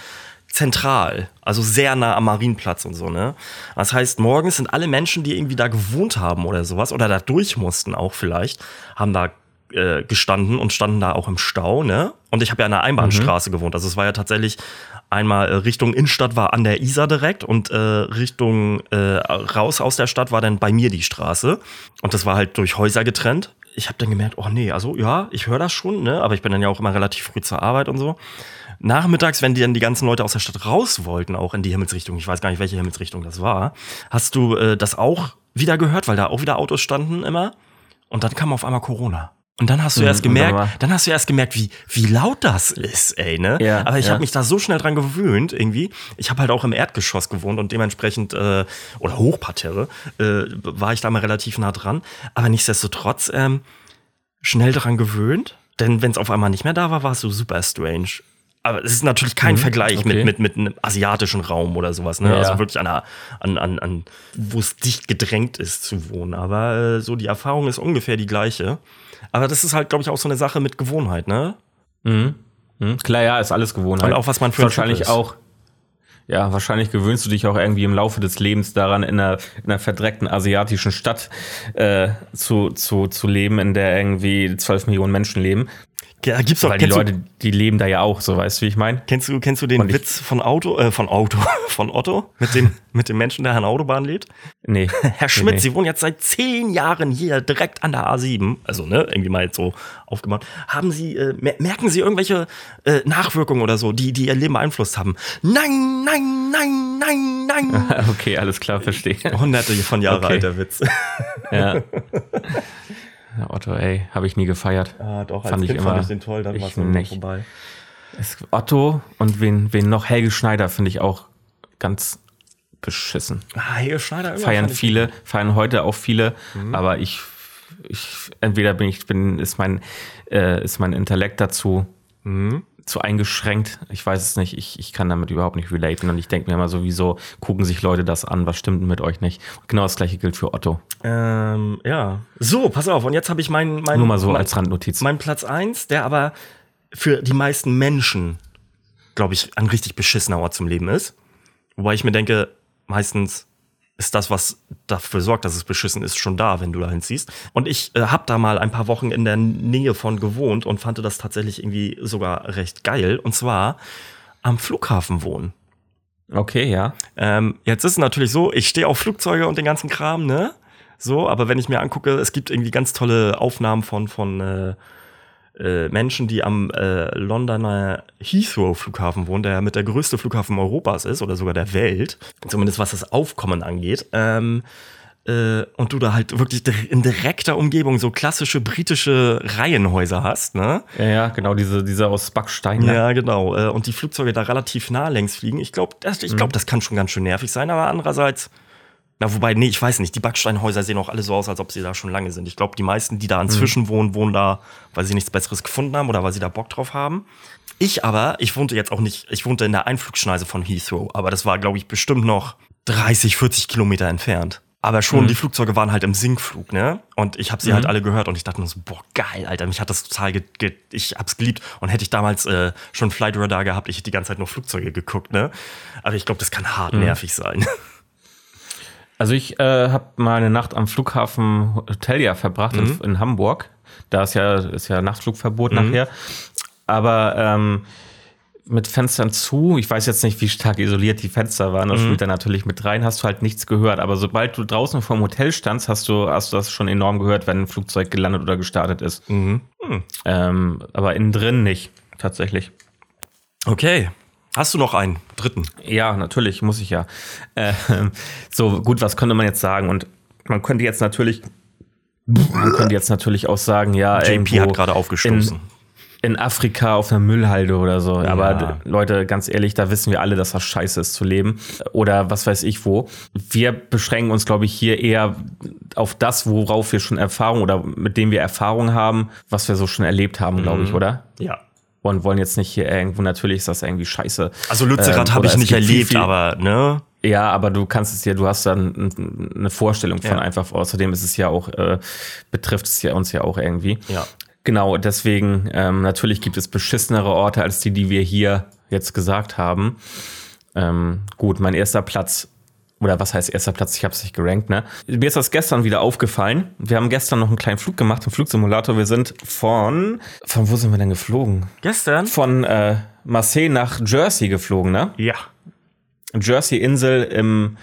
zentral, also sehr nah am Marienplatz und so, ne? Das heißt, morgens sind alle Menschen, die irgendwie da gewohnt haben oder sowas oder da durch mussten auch vielleicht, haben da äh, gestanden und standen da auch im Stau, ne? Und ich habe ja an der Einbahnstraße gewohnt, also es war ja tatsächlich einmal äh, Richtung Innenstadt war an der Isar direkt und äh, Richtung äh, raus aus der Stadt war dann bei mir die Straße und das war halt durch Häuser getrennt. Ich habe dann gemerkt, oh nee, also ja, ich höre das schon, ne? Aber ich bin dann ja auch immer relativ früh zur Arbeit und so nachmittags, wenn die dann die ganzen Leute aus der Stadt raus wollten, auch in die Himmelsrichtung, ich weiß gar nicht, welche Himmelsrichtung das war, hast du äh, das auch wieder gehört, weil da auch wieder Autos standen immer. Und dann kam auf einmal Corona. Und dann hast du Mhm, erst gemerkt, dann hast du erst gemerkt, wie, wie laut das ist, ey, ne? Ja, Aber ich ja. habe mich da so schnell dran gewöhnt, irgendwie. Ich habe halt auch im Erdgeschoss gewohnt und dementsprechend, äh, oder Hochparterre, äh, war ich da mal relativ nah dran. Aber nichtsdestotrotz, ähm, schnell daran gewöhnt. Denn wenn es auf einmal nicht mehr da war, war es so super strange. Aber es ist natürlich kein Vergleich Mhm, okay. mit, mit, mit einem asiatischen Raum oder sowas. Ne? Ja. Also wirklich an, einer, an, an, an wo es dicht gedrängt ist zu wohnen. Aber äh, so die Erfahrung ist ungefähr die gleiche. Aber das ist halt, glaube ich, auch so eine Sache mit Gewohnheit, ne? Hm, klar, ja, ist alles Gewohnheit. Und auch, was man für wahrscheinlich auch. Ja, wahrscheinlich gewöhnst du dich auch irgendwie im Laufe des Lebens daran, in einer, in einer verdreckten asiatischen Stadt äh, zu, zu, zu leben, in der irgendwie 12 Millionen Menschen leben. Ja, gibt's doch, Weil die Leute, du, die leben da ja auch, so weißt du, wie ich meine? kennst du, kennst du den Und Witz von Auto, äh, von Auto, von Otto? Mit dem, mit dem Menschen, der an der Autobahn lebt? Nee. Herr Schmidt, nee. Sie wohnen jetzt seit zehn Jahren hier direkt an der A7, also ne, irgendwie mal jetzt so aufgemacht. Haben Sie, äh, mer- merken Sie irgendwelche äh, Nachwirkungen oder so, die, die Ihr Leben beeinflusst haben? Nein, nein, nein, nein, nein. Okay, alles klar, verstehe. Hunderte von Jahre Okay. alter Witz. Ja. Otto, ey, habe ich nie gefeiert. Ah, doch, Fand ich immer- toll, dann ich war's irgendwann nicht. vorbei. Es, Otto und wen, wen noch? Helge Schneider finde ich auch ganz beschissen. Ah, Helge Schneider irgendwann Feiern fand ich- viele, feiern heute auch viele, Mhm. aber ich, ich, entweder bin ich, bin, ist mein, äh, ist mein Intellekt dazu Mhm. Zu eingeschränkt. Ich weiß es nicht. Ich, ich kann damit überhaupt nicht relaten. Und ich denke mir immer sowieso, gucken sich Leute das an. Was stimmt denn mit euch nicht? genau das gleiche gilt für Otto. Ähm, ja. So, pass auf. Und jetzt habe ich meinen. Mein, Nur mal so mein, als Randnotiz. Mein Platz eins, der aber für die meisten Menschen, glaube ich, ein richtig beschissener Ort zum Leben ist. Wobei ich mir denke, meistens ist das, was dafür sorgt, dass es beschissen ist, schon da, wenn du dahin ziehst. Und ich äh, habe da mal ein paar Wochen in der Nähe von gewohnt und fand das tatsächlich irgendwie sogar recht geil. Und zwar am Flughafen wohnen. Okay, ja. Ähm, jetzt ist es natürlich so, ich stehe auf Flugzeuge und den ganzen Kram, ne? So, aber wenn ich mir angucke, es gibt irgendwie ganz tolle Aufnahmen von, von äh, äh, Menschen, die am äh, Londoner Heathrow-Flughafen wohnen, der mit der größte Flughafen Europas ist oder sogar der Welt, zumindest was das Aufkommen angeht. Ähm, äh, und du da halt wirklich in direkter Umgebung so klassische britische Reihenhäuser hast, ne? Ja, ja, genau, diese, diese aus Backstein. Ja, genau. Äh, und die Flugzeuge da relativ nah längs fliegen. Ich glaube, ich glaub, das kann schon ganz schön nervig sein, aber andererseits na, wobei, nee, ich weiß nicht. Die Backsteinhäuser sehen auch alle so aus, als ob sie da schon lange sind. Ich glaube, die meisten, die da inzwischen mhm. wohnen, wohnen da, weil sie nichts Besseres gefunden haben oder weil sie da Bock drauf haben. Ich aber, ich wohnte jetzt auch nicht, ich wohnte in der Einflugschneise von Heathrow, aber das war, glaube ich, bestimmt noch 30, 40 Kilometer entfernt. Aber schon, mhm. die Flugzeuge waren halt im Sinkflug, ne? Und ich habe sie halt mhm. halt alle gehört und ich dachte mir so, boah, geil, Alter, mich hat das total, ge ge ich hab's geliebt. Und hätte ich damals äh, schon Flight Radar gehabt, ich hätte die ganze Zeit nur Flugzeuge geguckt, ne? Aber ich glaube, das kann hart mhm. nervig sein. Also ich äh, habe mal eine Nacht am Flughafen Hotelia verbracht mhm. in, in, Hamburg. Da ist ja, ist ja Nachtflugverbot mhm. nachher. Aber ähm, mit Fenstern zu, ich weiß jetzt nicht, wie stark isoliert die Fenster waren, das mhm. spielt da natürlich mit rein, hast du halt nichts gehört. Aber sobald du draußen vorm Hotel standst, hast du, hast du das schon enorm gehört, wenn ein Flugzeug gelandet oder gestartet ist. Mhm. Ähm, aber innen drin nicht, tatsächlich. Okay. Hast du noch einen dritten? Ja, natürlich, muss ich ja. Äh, so, gut, was könnte man jetzt sagen? Und man könnte jetzt natürlich, man könnte jetzt natürlich auch sagen, ja, JP hat gerade aufgestoßen. In, in, Afrika auf einer Müllhalde oder so. Ja. Aber Leute, ganz ehrlich, da wissen wir alle, dass das scheiße ist zu leben. Oder was weiß ich wo. Wir beschränken uns, glaube ich, hier eher auf das, worauf wir schon Erfahrung oder mit dem wir Erfahrung haben, was wir so schon erlebt haben, glaube ich, mhm. oder? Ja und wollen jetzt nicht hier irgendwo, natürlich ist das irgendwie scheiße. Also Lützerath ähm, habe ich nicht erlebt, viel, aber ne? Ja, aber du kannst es ja, du hast dann eine Vorstellung von ja. einfach. Außerdem ist es ja auch, äh, betrifft es ja uns ja auch irgendwie. Ja. Genau, deswegen, ähm, natürlich gibt es beschissenere Orte als die, die wir hier jetzt gesagt haben. Ähm, gut, mein erster Platz oder was heißt erster Platz? Ich habe es nicht gerankt, ne? Mir ist das gestern wieder aufgefallen. Wir haben gestern noch einen kleinen Flug gemacht im Flugsimulator. Wir sind von, von wo sind wir denn geflogen? Gestern? Von äh, Marseille nach Jersey geflogen, ne? Ja. Jersey-Insel im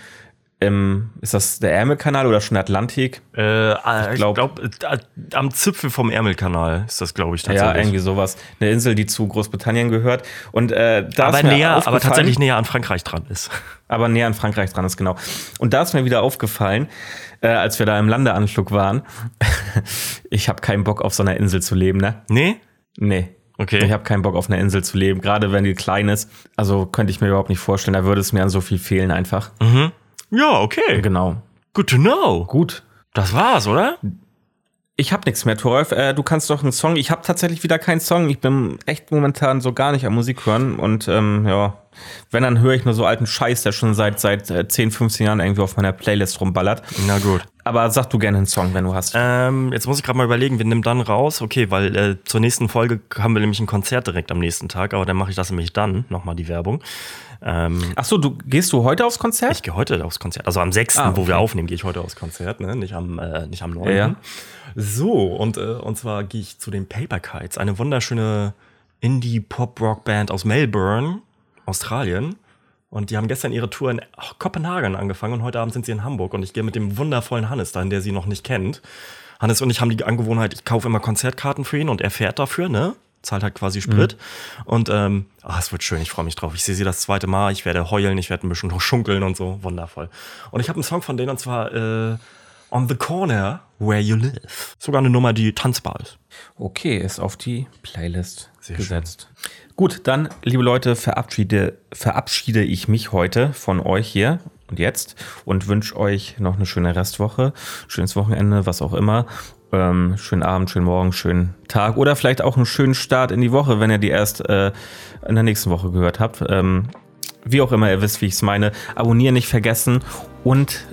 im, ist das der Ärmelkanal oder schon der Atlantik? Äh, ich glaube, glaub, äh, am Zipfel vom Ärmelkanal ist das, glaube ich, tatsächlich. Ja, irgendwie sowas. Eine Insel, die zu Großbritannien gehört. Und äh, da aber, näher, aber tatsächlich näher an Frankreich dran ist. Aber näher an Frankreich dran ist, genau. Und da ist mir wieder aufgefallen, äh, als wir da im Landeanflug waren, ich habe keinen Bock auf so einer Insel zu leben, ne? Nee? Nee. Okay. Ich habe keinen Bock auf einer Insel zu leben, gerade wenn die klein ist. Also könnte ich mir überhaupt nicht vorstellen, da würde es mir an so viel fehlen einfach. Mhm. Ja, okay. Genau. Good to know. Gut. Das war's, oder? Ich hab nichts mehr, Torolf. Äh, du kannst doch einen Song. Ich habe tatsächlich wieder keinen Song. Ich bin echt momentan so gar nicht am Musik hören. Und ähm, ja, wenn, dann höre ich nur so alten Scheiß, der schon seit, seit 10, äh, 15 Jahren irgendwie auf meiner Playlist rumballert. Na gut. Aber sag du gerne einen Song, wenn du hast. Ähm, jetzt muss ich gerade mal überlegen, wir nehmen dann raus. Okay, weil äh, zur nächsten Folge haben wir nämlich ein Konzert direkt am nächsten Tag, aber dann mache ich das nämlich dann, nochmal die Werbung. Ähm, Ach so, du gehst du heute aufs Konzert? Ich gehe heute aufs Konzert. Also am 6., ah, okay. wo wir aufnehmen, gehe ich heute aufs Konzert, ne? nicht, am, äh, nicht am 9. Ja, ja. So, und, äh, und zwar gehe ich zu den Paper Kites, eine wunderschöne Indie-Pop-Rock-Band aus Melbourne, Australien. Und die haben gestern ihre Tour in Kopenhagen angefangen und heute Abend sind sie in Hamburg. Und ich gehe mit dem wundervollen Hannes dahin, der sie noch nicht kennt. Hannes und ich haben die Angewohnheit, ich kaufe immer Konzertkarten für ihn und er fährt dafür, ne? Zahlt halt quasi Sprit. Mhm. Und ähm, oh, es wird schön, ich freue mich drauf. Ich sehe sie das zweite Mal, ich werde heulen, ich werde ein bisschen schunkeln und so. Wundervoll. Und ich habe einen Song von denen und zwar äh, On the Corner Where You Live. Sogar eine Nummer, die tanzbar ist. Okay, ist auf die Playlist Sehr gesetzt. Schön. Gut, dann, liebe Leute, verabschiede, verabschiede ich mich heute von euch hier und jetzt und wünsche euch noch eine schöne Restwoche, schönes Wochenende, was auch immer. Ähm, schönen Abend, schönen Morgen, schönen Tag oder vielleicht auch einen schönen Start in die Woche, wenn ihr die erst äh, in der nächsten Woche gehört habt. Ähm, wie auch immer ihr wisst, wie ich es meine. Abonnieren nicht vergessen und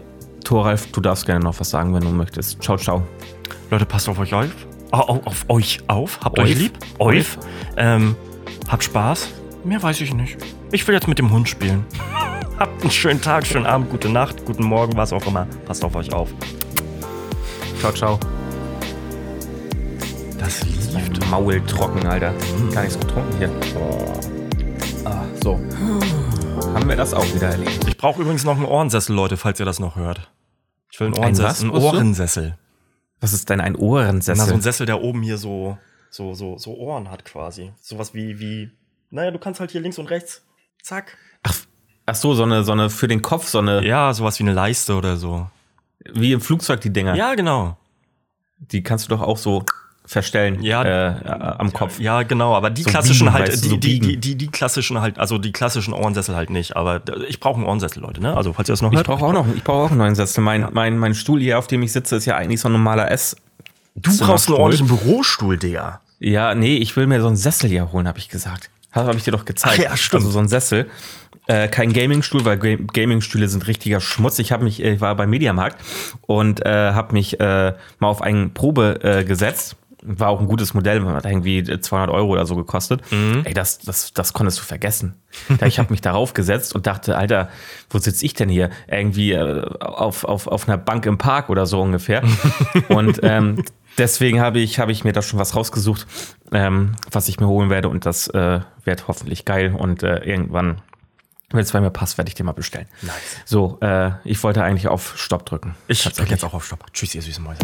Thoralf, du darfst gerne noch was sagen, wenn du möchtest. Ciao, ciao. Leute, passt auf euch auf. Auf, auf euch auf. Habt Euf. euch lieb. Euf. Ähm, habt Spaß. Mehr weiß ich nicht. Ich will jetzt mit dem Hund spielen. habt einen schönen Tag, schönen Abend, gute Nacht, guten Morgen, was auch immer. Passt auf euch auf. Ciao, ciao. Das lief. Mein Maul trocken, Alter. Gar nichts getrunken hier. Ah, so. Haben wir das auch wieder erlebt. Ich brauche übrigens noch einen Ohrensessel, Leute, falls ihr das noch hört. Ich will einen Ein Ohrensessel. Einen du? Ohrensessel. Was ist denn ein Na, so Ohrensessel? ein Sessel, der oben hier so, so, so, so Ohren hat quasi. Sowas wie, wie, naja, du kannst halt hier links und rechts, zack. ach, ach so, so eine, so eine für den Kopf, so eine, Ja, sowas wie eine Leiste oder so. wie im Flugzeug die Dinger. Ja, genau. Die kannst du doch auch so verstellen Ja. äh, am Kopf. Ja, genau, aber die So klassischen biegen, halt, weißt du, die, so die, die, die, die klassischen halt, also die klassischen Ohrensessel halt nicht, aber ich brauche einen Ohrensessel, Leute, ne? Also, falls ihr das noch Ich brauche auch noch, ich brauche auch einen neuen Sessel. Mein, mein, mein Stuhl hier, auf dem ich sitze, ist ja eigentlich so ein normaler S. du brauchst einen ordentlichen Bürostuhl, Digga. Ja, nee, ich will mir so einen Sessel hier holen, habe ich gesagt. Habe hab ich dir doch gezeigt. Ach ja, stimmt. Also so ein Sessel. Äh, kein Gamingstuhl, weil Ga- Gamingstühle sind richtiger Schmutz. Ich habe mich, äh, ich war beim Mediamarkt und äh, habe mich äh, mal auf einen Probe äh, gesetzt. War auch ein gutes Modell, hat irgendwie 200 Euro oder so gekostet. Ey, das, das, das konntest du vergessen. Ich habe mich darauf gesetzt und dachte, Alter, wo sitze ich denn hier? Irgendwie äh, auf, auf, auf einer Bank im Park oder so ungefähr. und ähm, deswegen habe ich, habe ich mir da schon was rausgesucht, ähm, was ich mir holen werde und das äh, wird hoffentlich geil und äh, irgendwann, wenn es bei mir passt, werde ich den mal bestellen. Nice. So, äh, ich wollte eigentlich auf Stopp drücken. Ich Tatsächlich. drück jetzt auch auf Stopp. Tschüss, ihr süßen Mäuse.